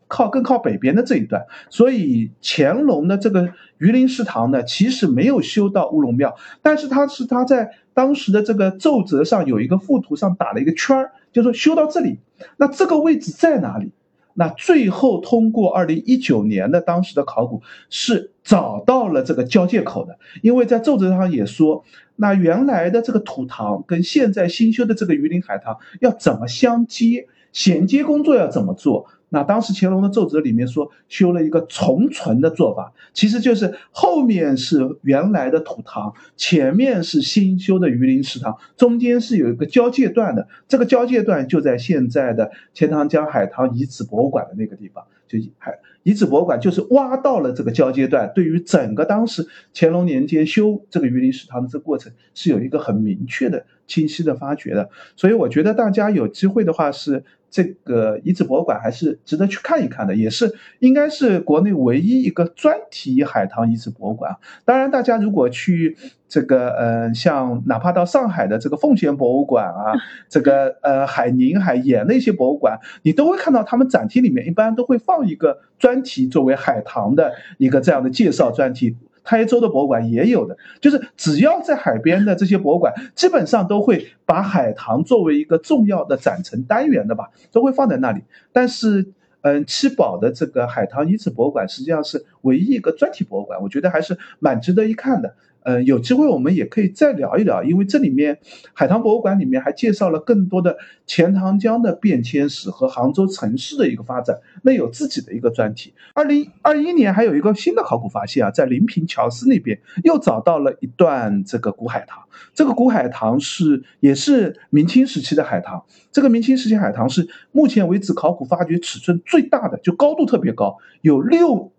Speaker 2: 靠更靠北边的这一段。所以乾隆的这个榆林石塘呢，其实没有修到乌龙庙，但是他是他在当时的这个奏折上有一个附图上打了一个圈儿，就说修到这里。那这个位置在哪里？那最后通过二零一九年的当时的考古是找到了这个交界口的，因为在奏折上也说。那原来的这个土塘跟现在新修的这个榆林海棠要怎么相接？衔接工作要怎么做？那当时乾隆的奏折里面说修了一个重存的做法，其实就是后面是原来的土塘，前面是新修的榆林池塘，中间是有一个交界段的。这个交界段就在现在的钱塘江海棠遗址博物馆的那个地方，就海。遗址博物馆就是挖到了这个交界段，对于整个当时乾隆年间修这个榆林食堂的这个过程是有一个很明确的、清晰的发掘的。所以我觉得大家有机会的话是这个遗址博物馆还是值得去看一看的，也是应该是国内唯一一个专题海棠遗址博物馆。当然，大家如果去这个，呃，像哪怕到上海的这个奉贤博物馆啊，这个呃海宁、海盐的一些博物馆，你都会看到他们展厅里面一般都会放一个专题作为海棠的一个这样的介绍专题。台州的博物馆也有的，就是只要在海边的这些博物馆，基本上都会把海棠作为一个重要的展陈单元的吧，都会放在那里。但是，嗯，七宝的这个海棠遗址博物馆实际上是唯一一个专题博物馆，我觉得还是蛮值得一看的。呃，有机会我们也可以再聊一聊，因为这里面海棠博物馆里面还介绍了更多的钱塘江的变迁史和杭州城市的一个发展，那有自己的一个专题。二零二一年还有一个新的考古发现啊，在临平乔司那边又找到了一段这个古海棠，这个古海棠是也是明清时期的海棠，这个明清时期海棠是目前为止考古发掘尺寸最大的，就高度特别高，有六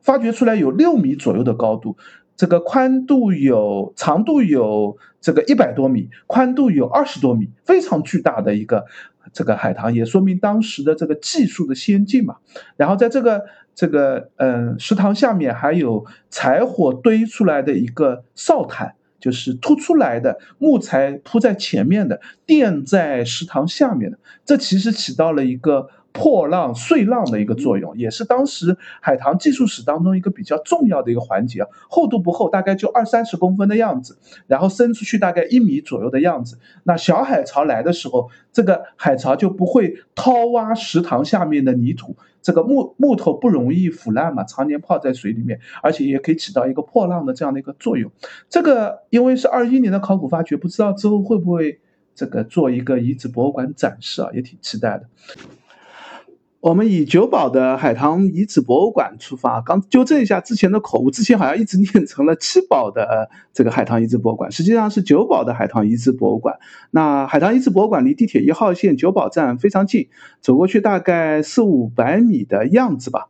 Speaker 2: 发掘出来有六米左右的高度。这个宽度有，长度有这个一百多米，宽度有二十多米，非常巨大的一个这个海棠，也说明当时的这个技术的先进嘛。然后在这个这个嗯食堂下面还有柴火堆出来的一个哨毯，就是凸出来的木材铺在前面的，垫在食堂下面的，这其实起到了一个。破浪碎浪的一个作用，也是当时海棠技术史当中一个比较重要的一个环节。厚度不厚，大概就二三十公分的样子，然后伸出去大概一米左右的样子。那小海潮来的时候，这个海潮就不会掏挖石塘下面的泥土，这个木木头不容易腐烂嘛，常年泡在水里面，而且也可以起到一个破浪的这样的一个作用。这个因为是二一年的考古发掘，不知道之后会不会这个做一个遗址博物馆展示啊，也挺期待的。我们以九堡的海棠遗址博物馆出发，刚纠正一下之前的口误，之前好像一直念成了七堡的这个海棠遗址博物馆，实际上是九堡的海棠遗址博物馆。那海棠遗址博物馆离地铁一号线九堡站非常近，走过去大概四五百米的样子吧，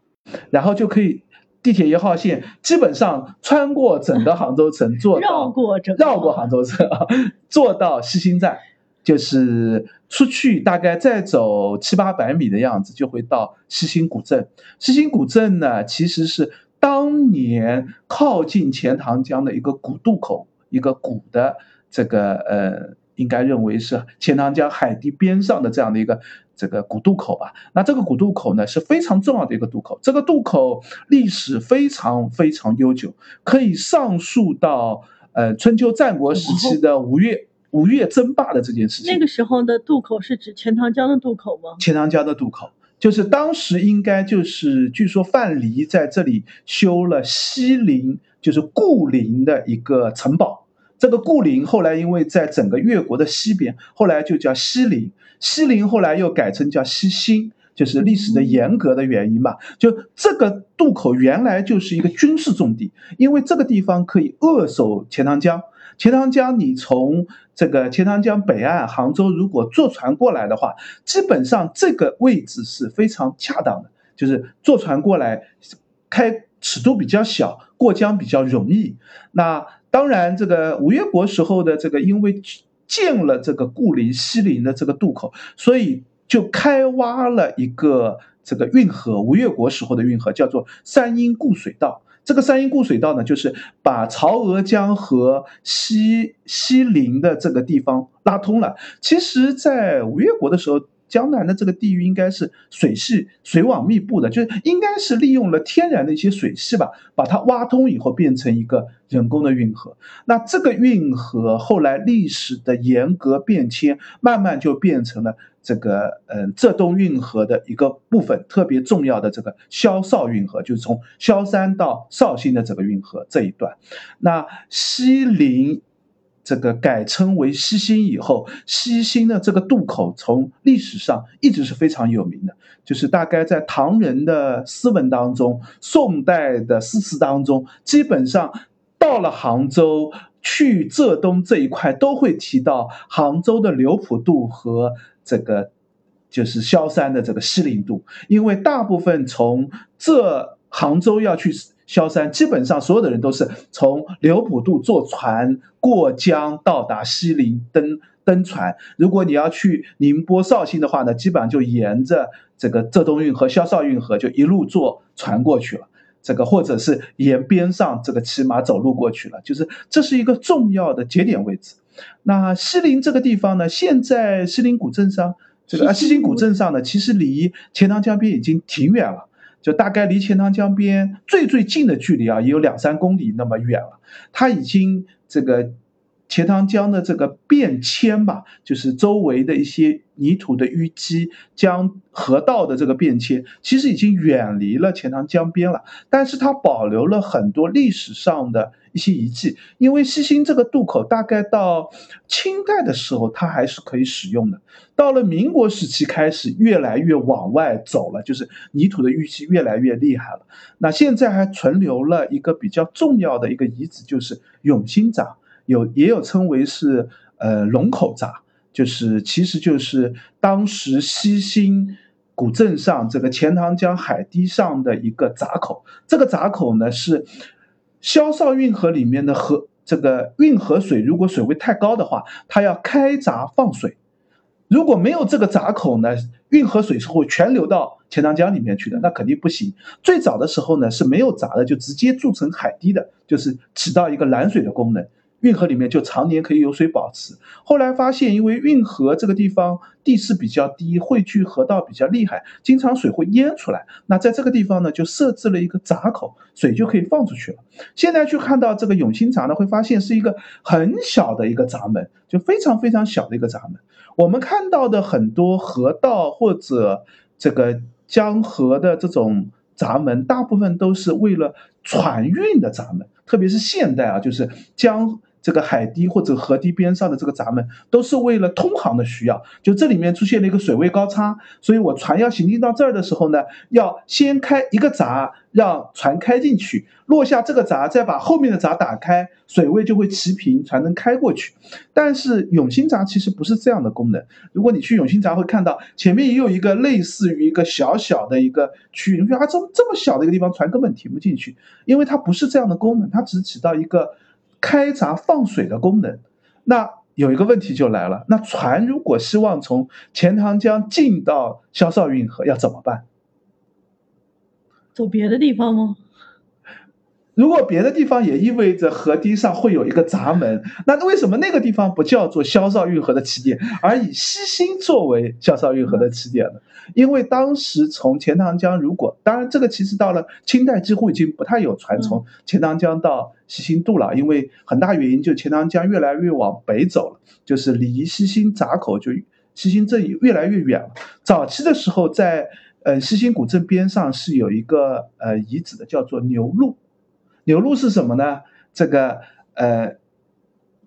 Speaker 2: 然后就可以地铁一号线基本上穿过整个杭州城，坐
Speaker 1: 绕过整
Speaker 2: 绕过杭州城，坐到西兴站。就是出去大概再走七八百米的样子，就会到西兴古镇。西兴古镇呢，其实是当年靠近钱塘江的一个古渡口，一个古的这个呃，应该认为是钱塘江海堤边上的这样的一个这个古渡口吧。那这个古渡口呢是非常重要的一个渡口，这个渡口历史非常非常悠久，可以上溯到呃春秋战国时期的吴越。吴越争霸的这件事情，
Speaker 1: 那个时候的渡口是指钱塘江的渡口吗？
Speaker 2: 钱塘江的渡口，就是当时应该就是据说范蠡在这里修了西陵，就是固陵的一个城堡。这个固陵后来因为在整个越国的西边，后来就叫西陵。西陵后来又改成叫西兴，就是历史的严格的原因嘛。就这个渡口原来就是一个军事重地，因为这个地方可以扼守钱塘江。钱塘江，你从这个钱塘江北岸杭州，如果坐船过来的话，基本上这个位置是非常恰当的，就是坐船过来，开尺度比较小，过江比较容易。那当然，这个吴越国时候的这个，因为建了这个固陵、西陵的这个渡口，所以就开挖了一个这个运河，吴越国时候的运河叫做三阴固水道。这个三阴固水道呢，就是把曹娥江和西西陵的这个地方拉通了。其实，在吴越国的时候，江南的这个地域应该是水系水网密布的，就是应该是利用了天然的一些水系吧，把它挖通以后变成一个人工的运河。那这个运河后来历史的严格变迁，慢慢就变成了。这个嗯，浙东运河的一个部分，特别重要的这个萧绍运河，就是从萧山到绍兴的这个运河这一段。那西陵这个改称为西兴以后，西兴的这个渡口从历史上一直是非常有名的，就是大概在唐人的诗文当中、宋代的诗词当中，基本上到了杭州去浙东这一块，都会提到杭州的刘浦渡和。这个就是萧山的这个西陵渡，因为大部分从这杭州要去萧山，基本上所有的人都是从刘浦渡坐船过江到达西陵，登登船。如果你要去宁波、绍兴的话呢，基本上就沿着这个浙东运河、萧绍运河就一路坐船过去了。这个或者是沿边上这个骑马走路过去了，就是这是一个重要的节点位置。那西陵这个地方呢，现在西陵古镇上，这个啊西陵古镇上呢，其实离钱塘江边已经挺远了，就大概离钱塘江边最最近的距离啊，也有两三公里那么远了。它已经这个。钱塘江的这个变迁吧，就是周围的一些泥土的淤积，江河道的这个变迁，其实已经远离了钱塘江边了。但是它保留了很多历史上的一些遗迹，因为西兴这个渡口大概到清代的时候，它还是可以使用的。到了民国时期开始，越来越往外走了，就是泥土的淤积越来越厉害了。那现在还存留了一个比较重要的一个遗址，就是永兴闸。有也有称为是呃龙口闸，就是其实就是当时西兴古镇上这个钱塘江海堤上的一个闸口。这个闸口呢是萧绍运河里面的河这个运河水，如果水位太高的话，它要开闸放水。如果没有这个闸口呢，运河水是会全流到钱塘江里面去的，那肯定不行。最早的时候呢是没有闸的，就直接筑成海堤的，就是起到一个拦水的功能。运河里面就常年可以有水保持。后来发现，因为运河这个地方地势比较低，汇聚河道比较厉害，经常水会淹出来。那在这个地方呢，就设置了一个闸口，水就可以放出去了。现在去看到这个永兴闸呢，会发现是一个很小的一个闸门，就非常非常小的一个闸门。我们看到的很多河道或者这个江河的这种闸门，大部分都是为了船运的闸门，特别是现代啊，就是将。这个海堤或者河堤边上的这个闸门，都是为了通航的需要。就这里面出现了一个水位高差，所以我船要行进到这儿的时候呢，要先开一个闸，让船开进去，落下这个闸，再把后面的闸打开，水位就会齐平，船能开过去。但是永兴闸其实不是这样的功能。如果你去永兴闸，会看到前面也有一个类似于一个小小的一个区域，你说啊，这么这么小的一个地方，船根本停不进去，因为它不是这样的功能，它只起到一个。开闸放水的功能，那有一个问题就来了，那船如果希望从钱塘江进到萧绍运河，要怎么办？
Speaker 1: 走别的地方吗？
Speaker 2: 如果别的地方也意味着河堤上会有一个闸门，那为什么那个地方不叫做萧绍运河的起点，而以西兴作为萧绍运河的起点呢？因为当时从钱塘江，如果当然这个其实到了清代几乎已经不太有船从钱塘江到西兴渡了，因为很大原因就钱塘江越来越往北走了，就是离西兴闸口就西兴镇越来越远了。早期的时候，在呃西兴古镇边上是有一个呃遗址的，叫做牛路。牛路是什么呢？这个呃，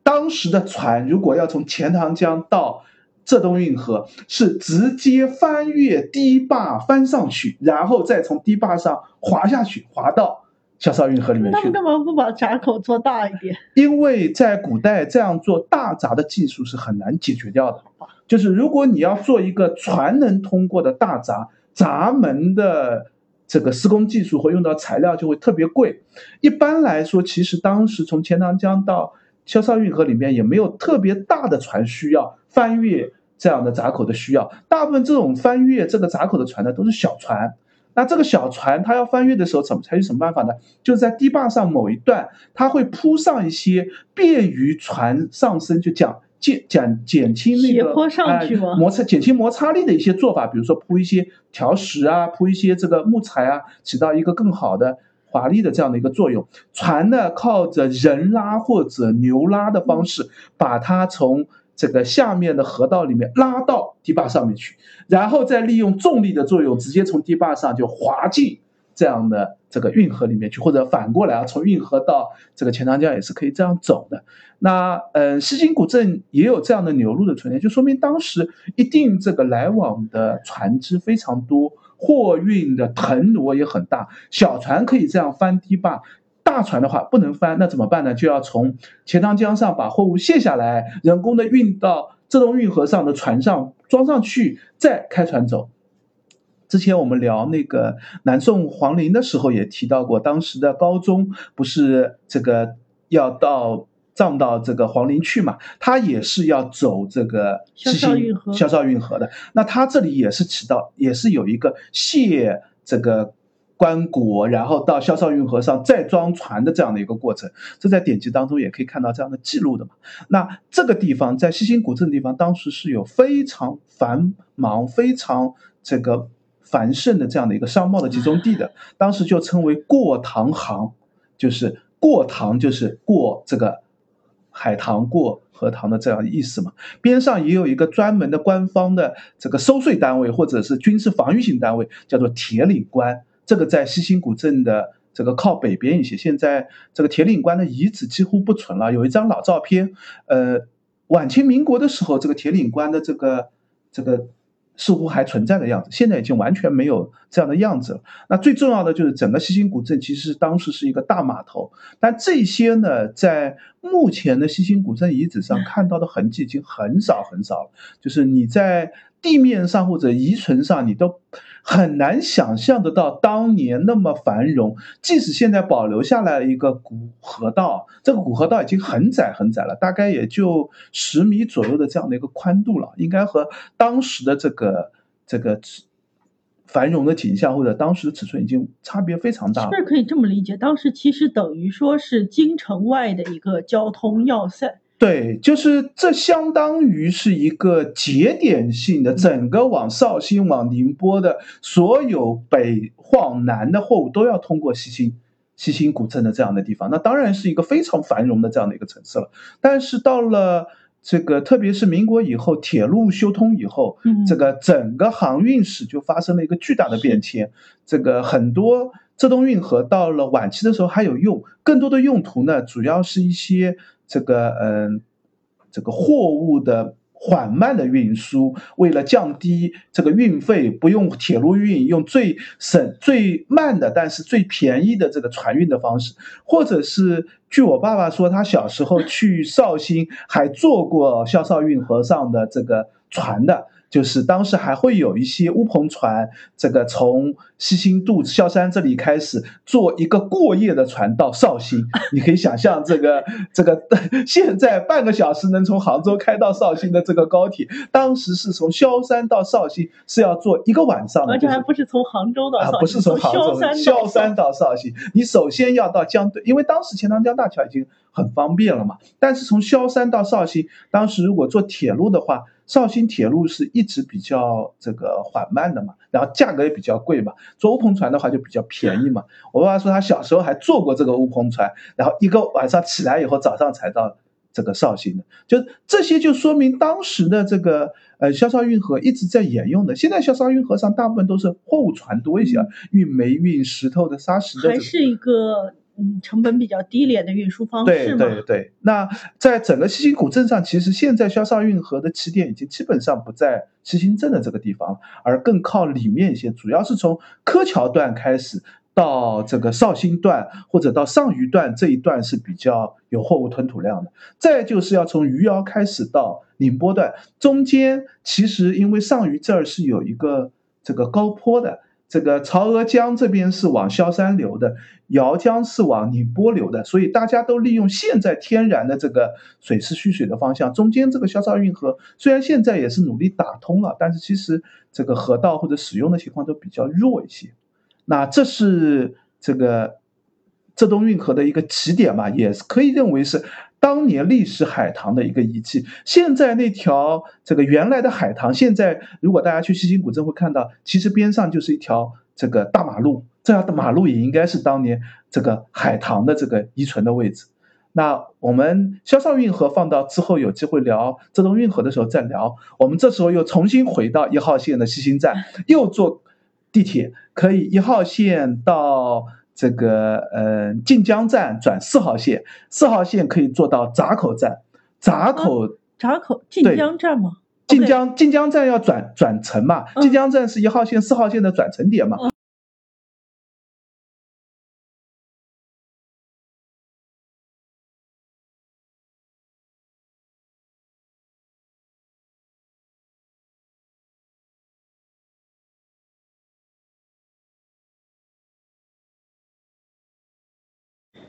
Speaker 2: 当时的船如果要从钱塘江到浙东运河，是直接翻越堤坝翻上去，然后再从堤坝上滑下去，滑到小绍运河里面去。他
Speaker 1: 们干嘛不把闸口做大一点？
Speaker 2: 因为在古代这样做大闸的技术是很难解决掉的。就是如果你要做一个船能通过的大闸，闸门的。这个施工技术和用到材料就会特别贵。一般来说，其实当时从钱塘江到萧绍运河里面也没有特别大的船需要翻越这样的闸口的需要。大部分这种翻越这个闸口的船呢，都是小船。那这个小船它要翻越的时候，怎么采取什么办法呢？就是在堤坝上某一段，它会铺上一些便于船上升，就讲。减减减轻那个摩擦减轻摩擦力的一些做法，比如说铺一些条石啊，铺一些这个木材啊，起到一个更好的华丽的这样的一个作用。船呢，靠着人拉或者牛拉的方式，把它从这个下面的河道里面拉到堤坝上面去，然后再利用重力的作用，直接从堤坝上就滑进。这样的这个运河里面去，或者反过来啊，从运河到这个钱塘江也是可以这样走的。那呃，西津古镇也有这样的牛路的存在，就说明当时一定这个来往的船只非常多，货运的腾挪也很大。小船可以这样翻堤坝，大船的话不能翻，那怎么办呢？就要从钱塘江上把货物卸下来，人工的运到浙东运河上的船上装上去，再开船走。之前我们聊那个南宋皇陵的时候，也提到过，当时的高宗不是这个要到葬到这个皇陵去嘛，他也是要走这个
Speaker 1: 萧
Speaker 2: 西兴
Speaker 1: 运河
Speaker 2: 萧绍运河的。那他这里也是起到，也是有一个卸这个棺椁，然后到萧绍运河上再装船的这样的一个过程。这在典籍当中也可以看到这样的记录的嘛。那这个地方在西兴古镇地方，当时是有非常繁忙、非常这个繁盛的这样的一个商贸的集中地的，当时就称为过塘行，就是过塘就是过这个海棠过荷塘的这样的意思嘛。边上也有一个专门的官方的这个收税单位或者是军事防御性单位，叫做铁岭关。这个在西兴古镇的这个靠北边一些，现在这个铁岭关的遗址几乎不存了。有一张老照片，呃，晚清民国的时候，这个铁岭关的这个这个似乎还存在的样子，现在已经完全没有这样的样子了。那最重要的就是整个西兴古镇其实当时是一个大码头，但这些呢，在目前的西兴古镇遗址上看到的痕迹已经很少很少了，就是你在地面上或者遗存上，你都很难想象得到当年那么繁荣。即使现在保留下来一个古河道，这个古河道已经很窄很窄了，大概也就十米左右的这样的一个宽度了，应该和当时的这个这个繁荣的景象或者当时的尺寸已经差别非常大了
Speaker 1: 是不。是可以这么理解？当时其实等于说是京城外的一个交通要塞。
Speaker 2: 对，就是这相当于是一个节点性的，整个往绍兴、往宁波的所有北往南的货物都要通过西兴、西兴古镇的这样的地方，那当然是一个非常繁荣的这样的一个城市了。但是到了这个，特别是民国以后，铁路修通以后，
Speaker 1: 嗯
Speaker 2: 这个整个航运史就发生了一个巨大的变迁。这个很多浙东运河到了晚期的时候还有用，更多的用途呢，主要是一些这个嗯、这个货物的缓慢的运输，为了降低这个运费，不用铁路运，用最省最慢的，但是最便宜的这个船运的方式，或者是据我爸爸说，他小时候去绍兴还坐过萧绍运河上的这个船的。就是当时还会有一些乌篷船，这个从西兴渡萧山这里开始坐一个过夜的船到绍兴，你可以想象这个这个 现在半个小时能从杭州开到绍兴的这个高铁，当时是从萧山到绍兴是要坐一个晚上的，
Speaker 1: 而且还不是从杭州到
Speaker 2: 啊，
Speaker 1: 绍兴，
Speaker 2: 不是从杭州
Speaker 1: 萧山
Speaker 2: 到绍兴，你首先要到江对，因为当时钱塘江大桥已经很方便了嘛。但是从萧山到绍兴，当时如果坐铁路的话，绍兴铁路是一直比较这个缓慢的嘛，然后价格也比较贵嘛。坐乌篷船的话就比较便宜嘛。我爸爸说他小时候还坐过这个乌篷船，然后一个晚上起来以后，早上才到这个绍兴的。就这些就说明当时的这个呃萧绍运河一直在沿用的。现在萧绍运河上大部分都是货物船多一些，运煤、运石头的、砂石的。
Speaker 1: 还是一个嗯成本比较低廉的运输方式嘛。
Speaker 2: 对对，那在整个西兴古镇上，其实现在萧绍运河的起点已经基本上不在西兴镇的这个地方了，而更靠里面一些，主要是从柯桥段开始到这个绍兴段或者到上虞段这一段是比较有货物吞吐量的。再就是要从余姚开始到宁波段，中间其实因为上虞这儿是有一个这个高坡的。这个曹娥江这边是往萧山流的，姚江是往宁波流的，所以大家都利用现在天然的这个水势蓄水的方向。中间这个萧绍运河虽然现在也是努力打通了，但是其实这个河道或者使用的情况都比较弱一些。那这是这个浙东运河的一个起点嘛，也是可以认为是当年历史海棠的一个遗迹。现在那条这个原来的海棠，现在如果大家去西兴古镇会看到，其实边上就是一条这个大马路，这条的马路也应该是当年这个海棠的这个遗存的位置。那我们萧绍运河放到之后有机会聊浙东运河的时候再聊。我们这时候又重新回到一号线的西兴站，又坐地铁，可以一号线到这个呃晋江站转四号线，四号线可以坐到闸口站，闸口
Speaker 1: 闸口晋
Speaker 2: 对
Speaker 1: 江站吗？
Speaker 2: 晋江晋江站要转转乘嘛，
Speaker 1: 嗯
Speaker 2: 晋江站是一号线、四号线的转乘点嘛。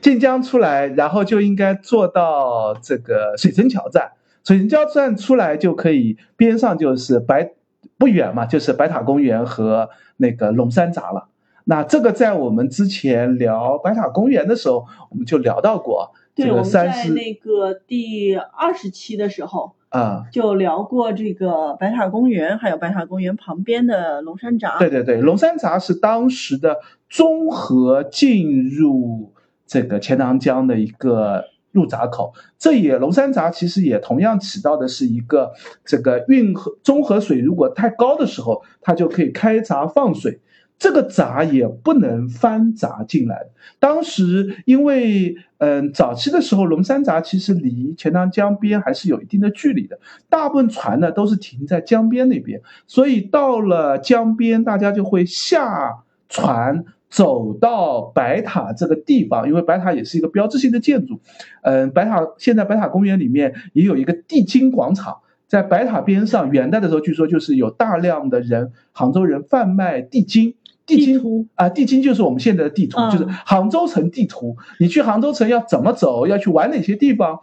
Speaker 2: 晋江出来，然后就应该坐到这个水城桥站，水城桥站出来就可以，边上就是白不远嘛，就是白塔公园和那个龙山闸了。那这个在我们之前聊白塔公园的时候，我们就聊到过。
Speaker 1: 对，我们在那个第二十期的时候
Speaker 2: 啊，
Speaker 1: 就聊过这个白塔公园，还有白塔公园旁边的龙山闸。
Speaker 2: 对对对，龙山闸是当时的综合进入这个钱塘江的一个入闸口。这也龙山闸其实也同样起到的是一个这个运河中河水如果太高的时候，它就可以开闸放水。这个闸也不能翻闸进来。当时因为，嗯，早期的时候，龙山闸其实离钱塘江边还是有一定的距离的。大部分船呢都是停在江边那边，所以到了江边，大家就会下船走到白塔这个地方，因为白塔也是一个标志性的建筑。嗯，白塔现在白塔公园里面也有一个地金广场，在白塔边上，元代的时候据说就是有大量的人，杭州人贩卖地金。地
Speaker 1: 精
Speaker 2: 啊，地金就是我们现在的地图，就是杭州城地图。你去杭州城要怎么走，要去玩哪些地方？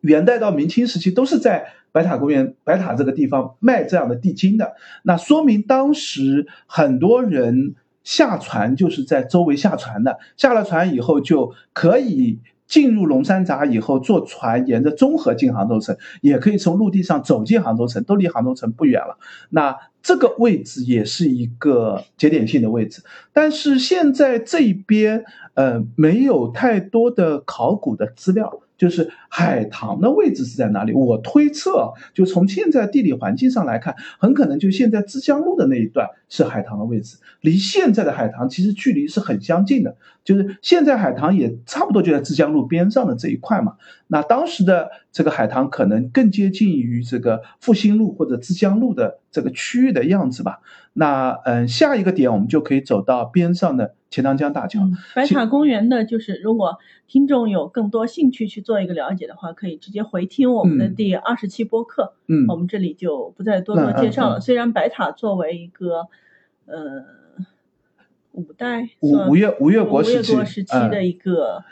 Speaker 2: 元代到明清时期都是在白塔公园、白塔这个地方卖这样的地金的。那说明当时很多人下船就是在周围下船的，下了船以后就可以。进入龙山闸以后，坐船沿着中河进杭州城，也可以从陆地上走进杭州城，都离杭州城不远了。那这个位置也是一个节点性的位置，但是现在这边呃没有太多的考古的资料。就是海棠的位置是在哪里？我推测，就从现在地理环境上来看，很可能就现在枝江路的那一段是海棠的位置，离现在的海棠其实距离是很相近的。就是现在海棠也差不多就在枝江路边上的这一块嘛。那当时的这个海棠可能更接近于这个复兴路或者枝江路的这个区域的样子吧。那嗯，下一个点我们就可以走到边上的钱塘江大桥。
Speaker 1: 白塔公园的，就是如果听众有更多兴趣去做一个了解的话，可以直接回听我们的第二十期播客。
Speaker 2: 嗯，
Speaker 1: 我们这里就不再多做介绍了。虽然白塔作为一个呃五代
Speaker 2: 五五月五月
Speaker 1: 国
Speaker 2: 时
Speaker 1: 期的一个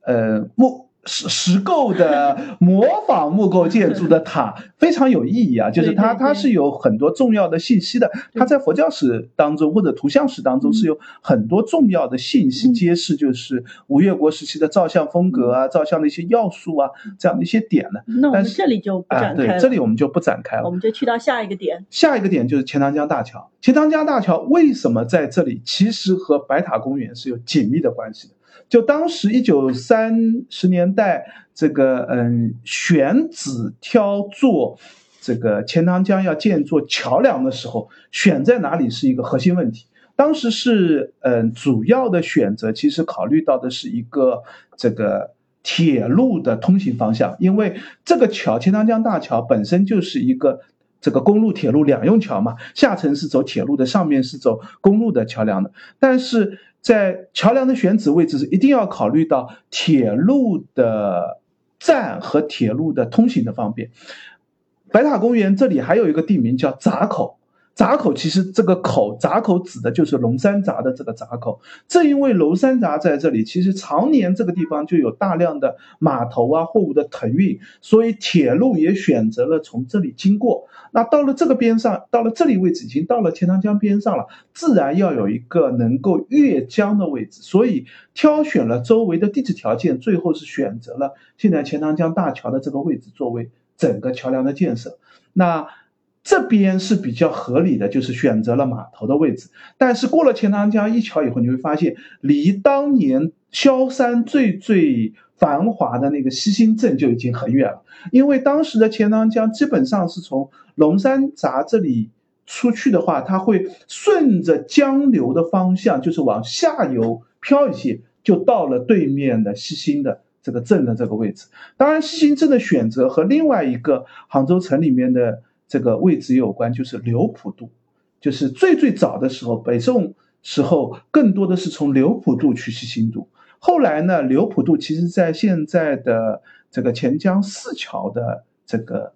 Speaker 2: 呃木。石石构的模仿木构建筑的塔非常有意义啊，就是它它是有很多重要的信息的，它在佛教史当中或者图像史当中是有很多重要的信息揭示，就是吴越国时期的造像风格啊，造像的一些要素啊，这样的一些点呢。
Speaker 1: 那我们这里就不展
Speaker 2: 开了，对，这里我们就不展开了，
Speaker 1: 我们就去到下一个点。
Speaker 2: 下一个点就是钱塘江大桥，钱塘江大桥为什么在这里？其实和白塔公园是有紧密的关系的。就当时一九三十年代，这个嗯选址挑做这个钱塘江要建座桥梁的时候，选在哪里是一个核心问题。当时是嗯主要的选择，其实考虑到的是一个这个铁路的通行方向，因为这个桥钱塘江大桥本身就是一个这个公路铁路两用桥嘛，下层是走铁路的，上面是走公路的桥梁的，但是。在桥梁的选址位置是一定要考虑到铁路的站和铁路的通行的方便。白塔公园这里还有一个地名叫闸口。闸口其实这个口闸口指的就是龙山闸的这个闸口，正因为龙山闸在这里，其实常年这个地方就有大量的码头啊货物的腾运，所以铁路也选择了从这里经过。那到了这个边上，到了这里位置已经到了钱塘江边上了，自然要有一个能够越江的位置，所以挑选了周围的地质条件，最后是选择了现在钱塘江大桥的这个位置作为整个桥梁的建设。那。这边是比较合理的，就是选择了码头的位置。但是过了钱塘江一桥以后，你会发现离当年萧山最最繁华的那个西兴镇就已经很远了。因为当时的钱塘江基本上是从龙山闸这里出去的话，它会顺着江流的方向，就是往下游漂一些，就到了对面的西兴的这个镇的这个位置。当然，西兴镇的选择和另外一个杭州城里面的。这个位置有关，就是刘普渡，就是最最早的时候，北宋时候更多的是从刘普渡去西兴渡。后来呢，刘普渡其实在现在的这个钱江四桥的这个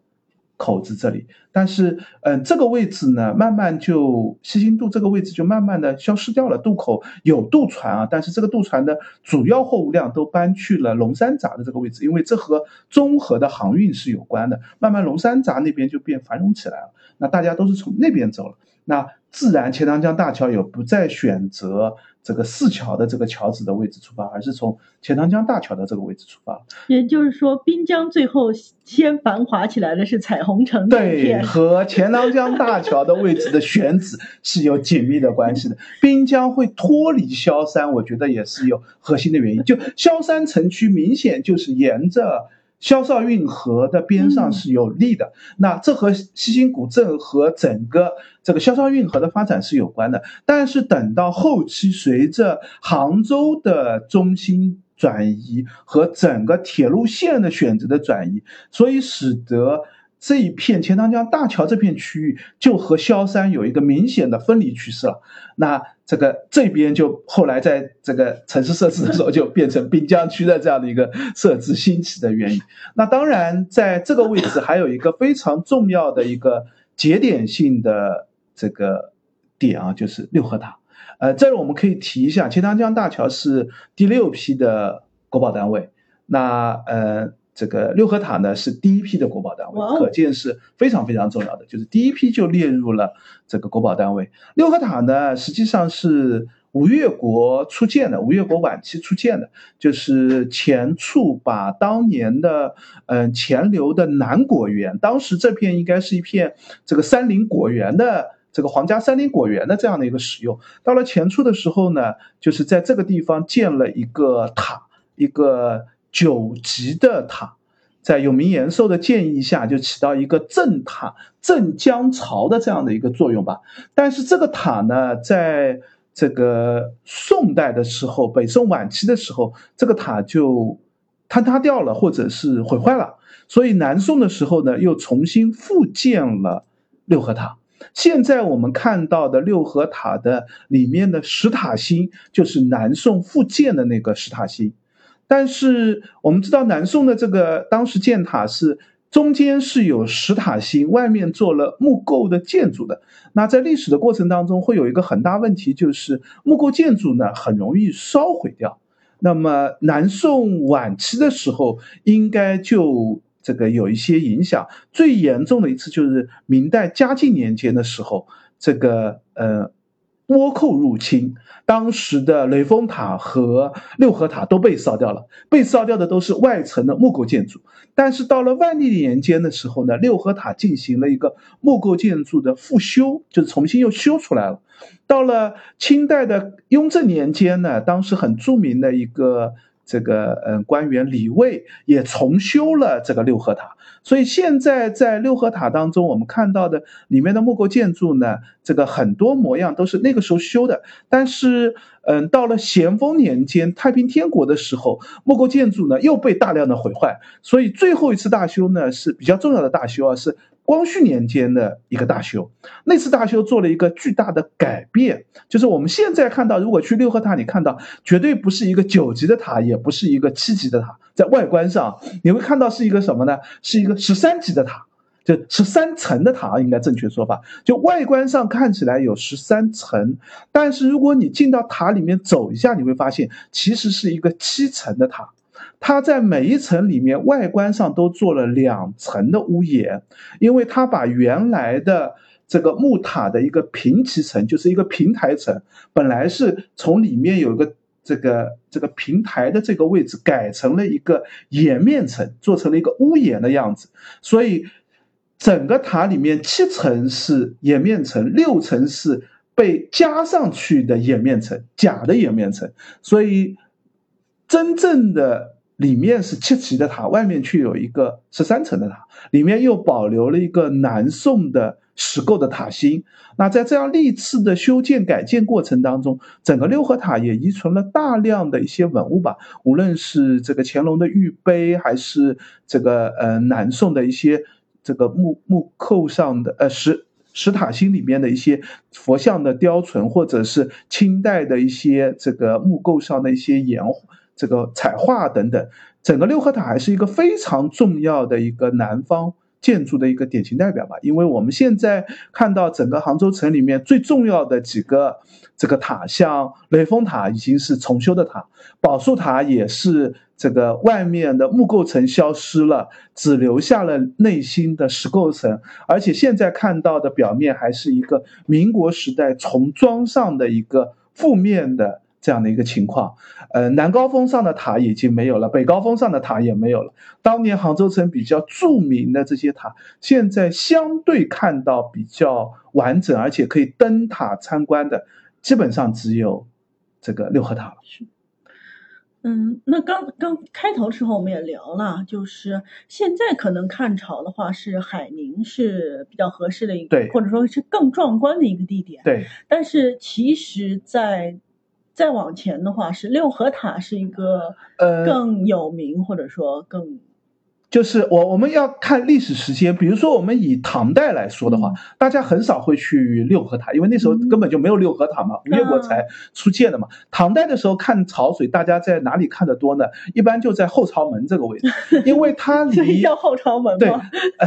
Speaker 2: 口子这里，但是，嗯，这个位置呢，慢慢就西兴渡这个位置就慢慢的消失掉了。渡口有渡船啊，但是这个渡船的主要货物量都搬去了龙山闸的这个位置，因为这和综合的航运是有关的。慢慢龙山闸那边就变繁荣起来了，那大家都是从那边走了，那自然钱塘江大桥也不再选择。这个四桥的这个桥址的位置出发，而是从钱塘江大桥的这个位置出发？
Speaker 1: 也就是说，滨江最后先繁华起来的是彩虹城
Speaker 2: 对，和钱塘江大桥的位置的选址是有紧密的关系的。滨江会脱离萧山，我觉得也是有核心的原因。就萧山城区明显就是沿着。萧绍运河的边上是有利的，那这和西兴古镇和整个这个萧绍运河的发展是有关的。但是等到后期，随着杭州的中心转移和整个铁路线的选择的转移，所以使得。这一片钱塘江大桥这片区域就和萧山有一个明显的分离趋势了。那这个这边就后来在这个城市设置的时候就变成滨江区的这样的一个设置兴起的原因。那当然在这个位置还有一个非常重要的一个节点性的这个点啊，就是六合塔。呃，这里我们可以提一下，钱塘江大桥是第六批的国保单位。那呃。这个六合塔呢是第一批的国宝单位，可见是非常非常重要的，就是第一批就列入了这个国宝单位。六合塔呢实际上是吴越国初建的，吴越国晚期初建的，就是前处把当年的嗯钱流的南果园，当时这片应该是一片这个山林果园的这个皇家山林果园的这样的一个使用。到了前处的时候呢，就是在这个地方建了一个塔，一个。九级的塔，在永明延寿的建议下，就起到一个镇塔、镇江潮的这样的一个作用吧。但是这个塔呢，在这个宋代的时候，北宋晚期的时候，这个塔就坍塌掉了，或者是毁坏了。所以南宋的时候呢，又重新复建了六合塔。现在我们看到的六合塔的里面的石塔心，就是南宋复建的那个石塔心。但是我们知道，南宋的这个当时建塔是中间是有石塔心，外面做了木构的建筑的。那在历史的过程当中，会有一个很大问题，就是木构建筑呢很容易烧毁掉。那么南宋晚期的时候，应该就这个有一些影响。最严重的一次就是明代嘉靖年间的时候，这个呃。倭寇入侵，当时的雷峰塔和六合塔都被烧掉了。被烧掉的都是外层的木构建筑。但是到了万历年间的时候呢，六合塔进行了一个木构建筑的复修，就是重新又修出来了。到了清代的雍正年间呢，当时很著名的一个。这个嗯，官员李卫也重修了这个六合塔，所以现在在六合塔当中，我们看到的里面的木构建筑呢，这个很多模样都是那个时候修的。但是，嗯，到了咸丰年间，太平天国的时候，木构建筑呢又被大量的毁坏，所以最后一次大修呢是比较重要的大修啊，是。光绪年间的一个大修，那次大修做了一个巨大的改变，就是我们现在看到，如果去六合塔，你看到绝对不是一个九级的塔，也不是一个七级的塔，在外观上你会看到是一个什么呢？是一个十三级的塔，就十三层的塔，应该正确说法，就外观上看起来有十三层，但是如果你进到塔里面走一下，你会发现其实是一个七层的塔。它在每一层里面外观上都做了两层的屋檐，因为它把原来的这个木塔的一个平齐层，就是一个平台层，本来是从里面有一个这个这个平台的这个位置改成了一个岩面层，做成了一个屋檐的样子，所以整个塔里面七层是岩面层，六层是被加上去的岩面层，假的岩面层，所以真正的。里面是七级的塔，外面却有一个十三层的塔，里面又保留了一个南宋的石构的塔心。那在这样历次的修建改建过程当中，整个六合塔也遗存了大量的一些文物吧，无论是这个乾隆的玉碑，还是这个呃南宋的一些这个木木扣上的呃石石塔心里面的一些佛像的雕存，或者是清代的一些这个木构上的一些岩画。这个彩画等等，整个六合塔还是一个非常重要的一个南方建筑的一个典型代表吧。因为我们现在看到整个杭州城里面最重要的几个这个塔，像雷峰塔已经是重修的塔，宝树塔也是这个外面的木构层消失了，只留下了内心的石构层，而且现在看到的表面还是一个民国时代重装上的一个覆面的。这样的一个情况，呃，南高峰上的塔已经没有了，北高峰上的塔也没有了。当年杭州城比较著名的这些塔，现在相对看到比较完整，而且可以登塔参观的，基本上只有这个六合塔了。
Speaker 1: 嗯，那刚刚开头时候我们也聊了，就是现在可能看潮的话，是海宁是比较合适的一个，
Speaker 2: 对，
Speaker 1: 或者说是更壮观的一个地点。
Speaker 2: 对，
Speaker 1: 但是其实，在再往前的话，是六合塔是一个
Speaker 2: 呃
Speaker 1: 更有名，或者说更
Speaker 2: 就是我我们要看历史时间，比如说我们以唐代来说的话，大家很少会去六合塔，因为那时候根本就没有六合塔嘛，吴越国才出建的嘛。唐代的时候看潮水，大家在哪里看得多呢？一般就在后朝门这个位置，因为它离
Speaker 1: 叫后朝门
Speaker 2: 对，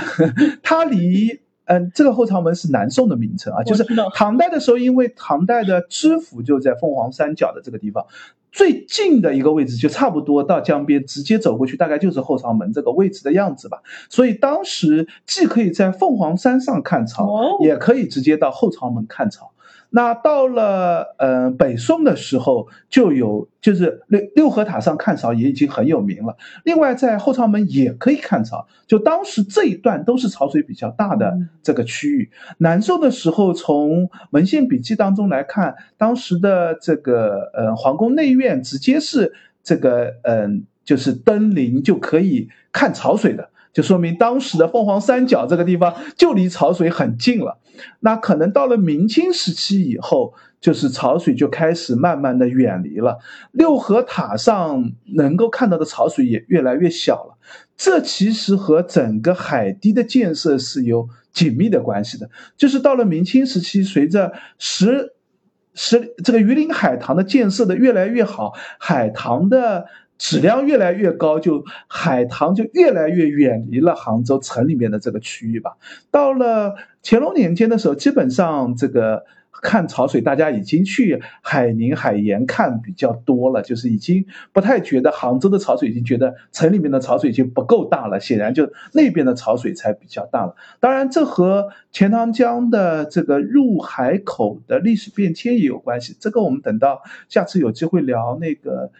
Speaker 2: 它离。嗯，这个后朝门是南宋的名称啊，就是唐代的时候，因为唐代的知府就在凤凰山脚的这个地方，最近的一个位置就差不多到江边，直接走过去大概就是后朝门这个位置的样子吧。所以当时既可以在凤凰山上看潮，也可以直接到后朝门看潮。那到了呃北宋的时候，就有就是六六合塔上看潮也已经很有名了。另外在后朝门也可以看潮，就当时这一段都是潮水比较大的这个区域。南宋的时候，从文献笔记当中来看，当时的这个呃皇宫内院直接是这个嗯就是登临就可以看潮水的。就说明当时的凤凰三角这个地方就离潮水很近了，那可能到了明清时期以后，就是潮水就开始慢慢的远离了，六合塔上能够看到的潮水也越来越小了。这其实和整个海堤的建设是有紧密的关系的。就是到了明清时期，随着石石这个榆林海棠的建设的越来越好，海棠的。质量越来越高，就海棠就越来越远离了杭州城里面的这个区域吧。到了乾隆年间的时候，基本上这个看潮水，大家已经去海宁、海盐看比较多了，就是已经不太觉得杭州的潮水，已经觉得城里面的潮水已经不够大了。显然，就那边的潮水才比较大了。当然，这和钱塘江的这个入海口的历史变迁也有关系。这个我们等到下次有机会聊那个。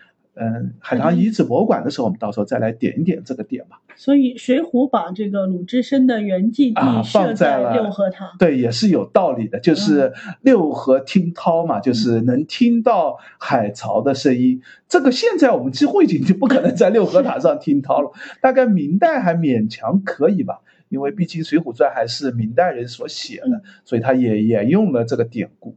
Speaker 2: 嗯，海棠遗址博物馆的时候，我们到时候再来点一点这个点吧。
Speaker 1: 所以，水浒把这个鲁智深的原籍地
Speaker 2: 放在了
Speaker 1: 六合堂，
Speaker 2: 对，也是有道理的。就是六合听涛嘛，就是能听到海潮的声音。这个现在我们几乎已经就不可能在六合塔上听涛了。大概明代还勉强可以吧，因为毕竟《水浒传》还是明代人所写的，所以他也沿用了这个典故。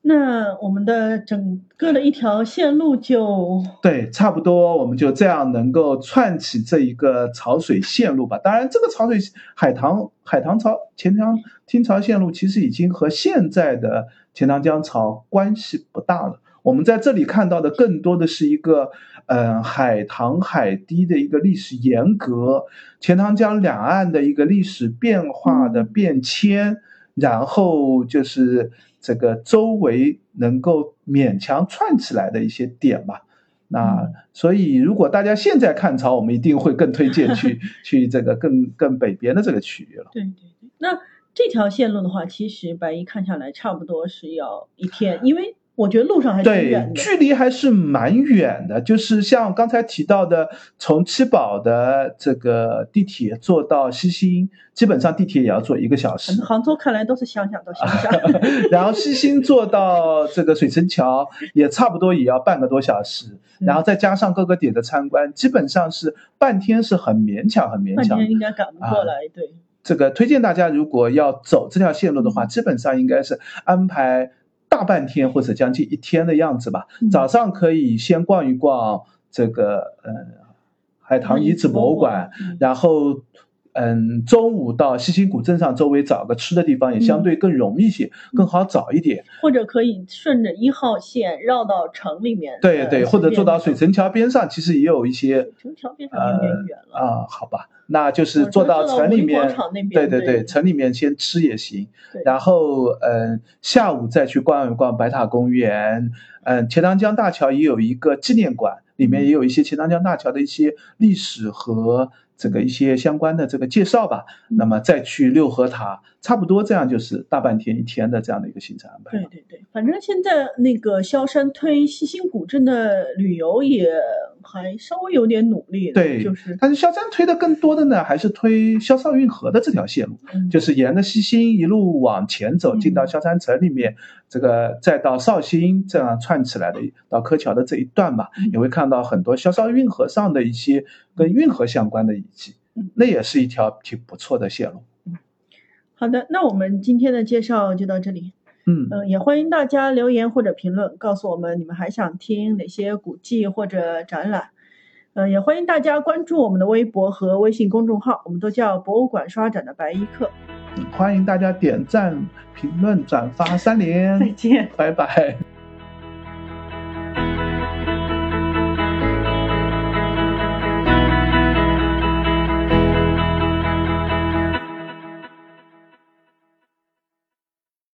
Speaker 1: 那我们的整个的一条线路就
Speaker 2: 对，差不多，我们就这样能够串起这一个潮水线路吧。当然，这个潮水海棠海棠潮钱塘听潮线路其实已经和现在的钱塘江潮关系不大了。我们在这里看到的更多的是一个，嗯，海棠海堤的一个历史沿革，钱塘江两岸的一个历史变化的变迁，然后就是。这个周围能够勉强串起来的一些点吧，那所以如果大家现在看潮，我们一定会更推荐去 去这个更更北边的这个区域了。
Speaker 1: 对对对，那这条线路的话，其实白衣看下来差不多是要一天，因为。我觉得路上还是远
Speaker 2: 的，距离还是蛮远的。就是像刚才提到的，从七宝的这个地铁坐到西兴，基本上地铁也要坐一个小时。
Speaker 1: 杭州看来都是乡下到乡下。
Speaker 2: 然后西兴坐到这个水城桥也差不多也要半个多小时，然后再加上各个点的参观，基本上是半天是很勉强，很勉强。
Speaker 1: 半天应该赶不过来，对。
Speaker 2: 这个推荐大家，如果要走这条线路的话，基本上应该是安排。大半天或者将近一天的样子吧。早上可以先逛一逛这个呃海棠遗址博物馆，然后嗯，中午到西溪古镇上周围找个吃的地方也相对更容易些，更好找一点。
Speaker 1: 或者可以顺着一号线绕到城里面。
Speaker 2: 对对，或者坐到水城桥边上，其实也有一些。
Speaker 1: 水城桥边上有点远了。
Speaker 2: 啊，好吧，那就是坐到城里面。对
Speaker 1: 对
Speaker 2: 对，城里面先吃也行。然后嗯，下午再去逛一逛白塔公园。嗯，钱塘江大桥也有一个纪念馆，里面也有一些钱塘江大桥的一些历史和。这个一些相关的这个介绍吧，那么再去六合塔，差不多这样就是大半天一天的这样的一个行程安排。
Speaker 1: 对对对，反正现在那个萧山推西兴古镇的旅游也还稍微有点努力。
Speaker 2: 对，
Speaker 1: 就是，
Speaker 2: 但是萧山推的更多的呢，还是推萧绍运河的这条线路，就是沿着西兴一路往前走，进到萧山城里面，这个再到绍兴这样串起来的到柯桥的这一段嘛，也会看到很多萧绍运河上的一些跟运河相关的遗迹。那也是一条挺不错的线路。
Speaker 1: 好的，那我们今天的介绍就到这里。
Speaker 2: 嗯
Speaker 1: 嗯，也欢迎大家留言或者评论，告诉我们你们还想听哪些古迹或者展览。嗯，也欢迎大家关注我们的微博和微信公众号，我们都叫博物馆刷展的白衣客。
Speaker 2: 欢迎大家点赞、评论、转发三连。
Speaker 1: 再见，
Speaker 2: 拜拜。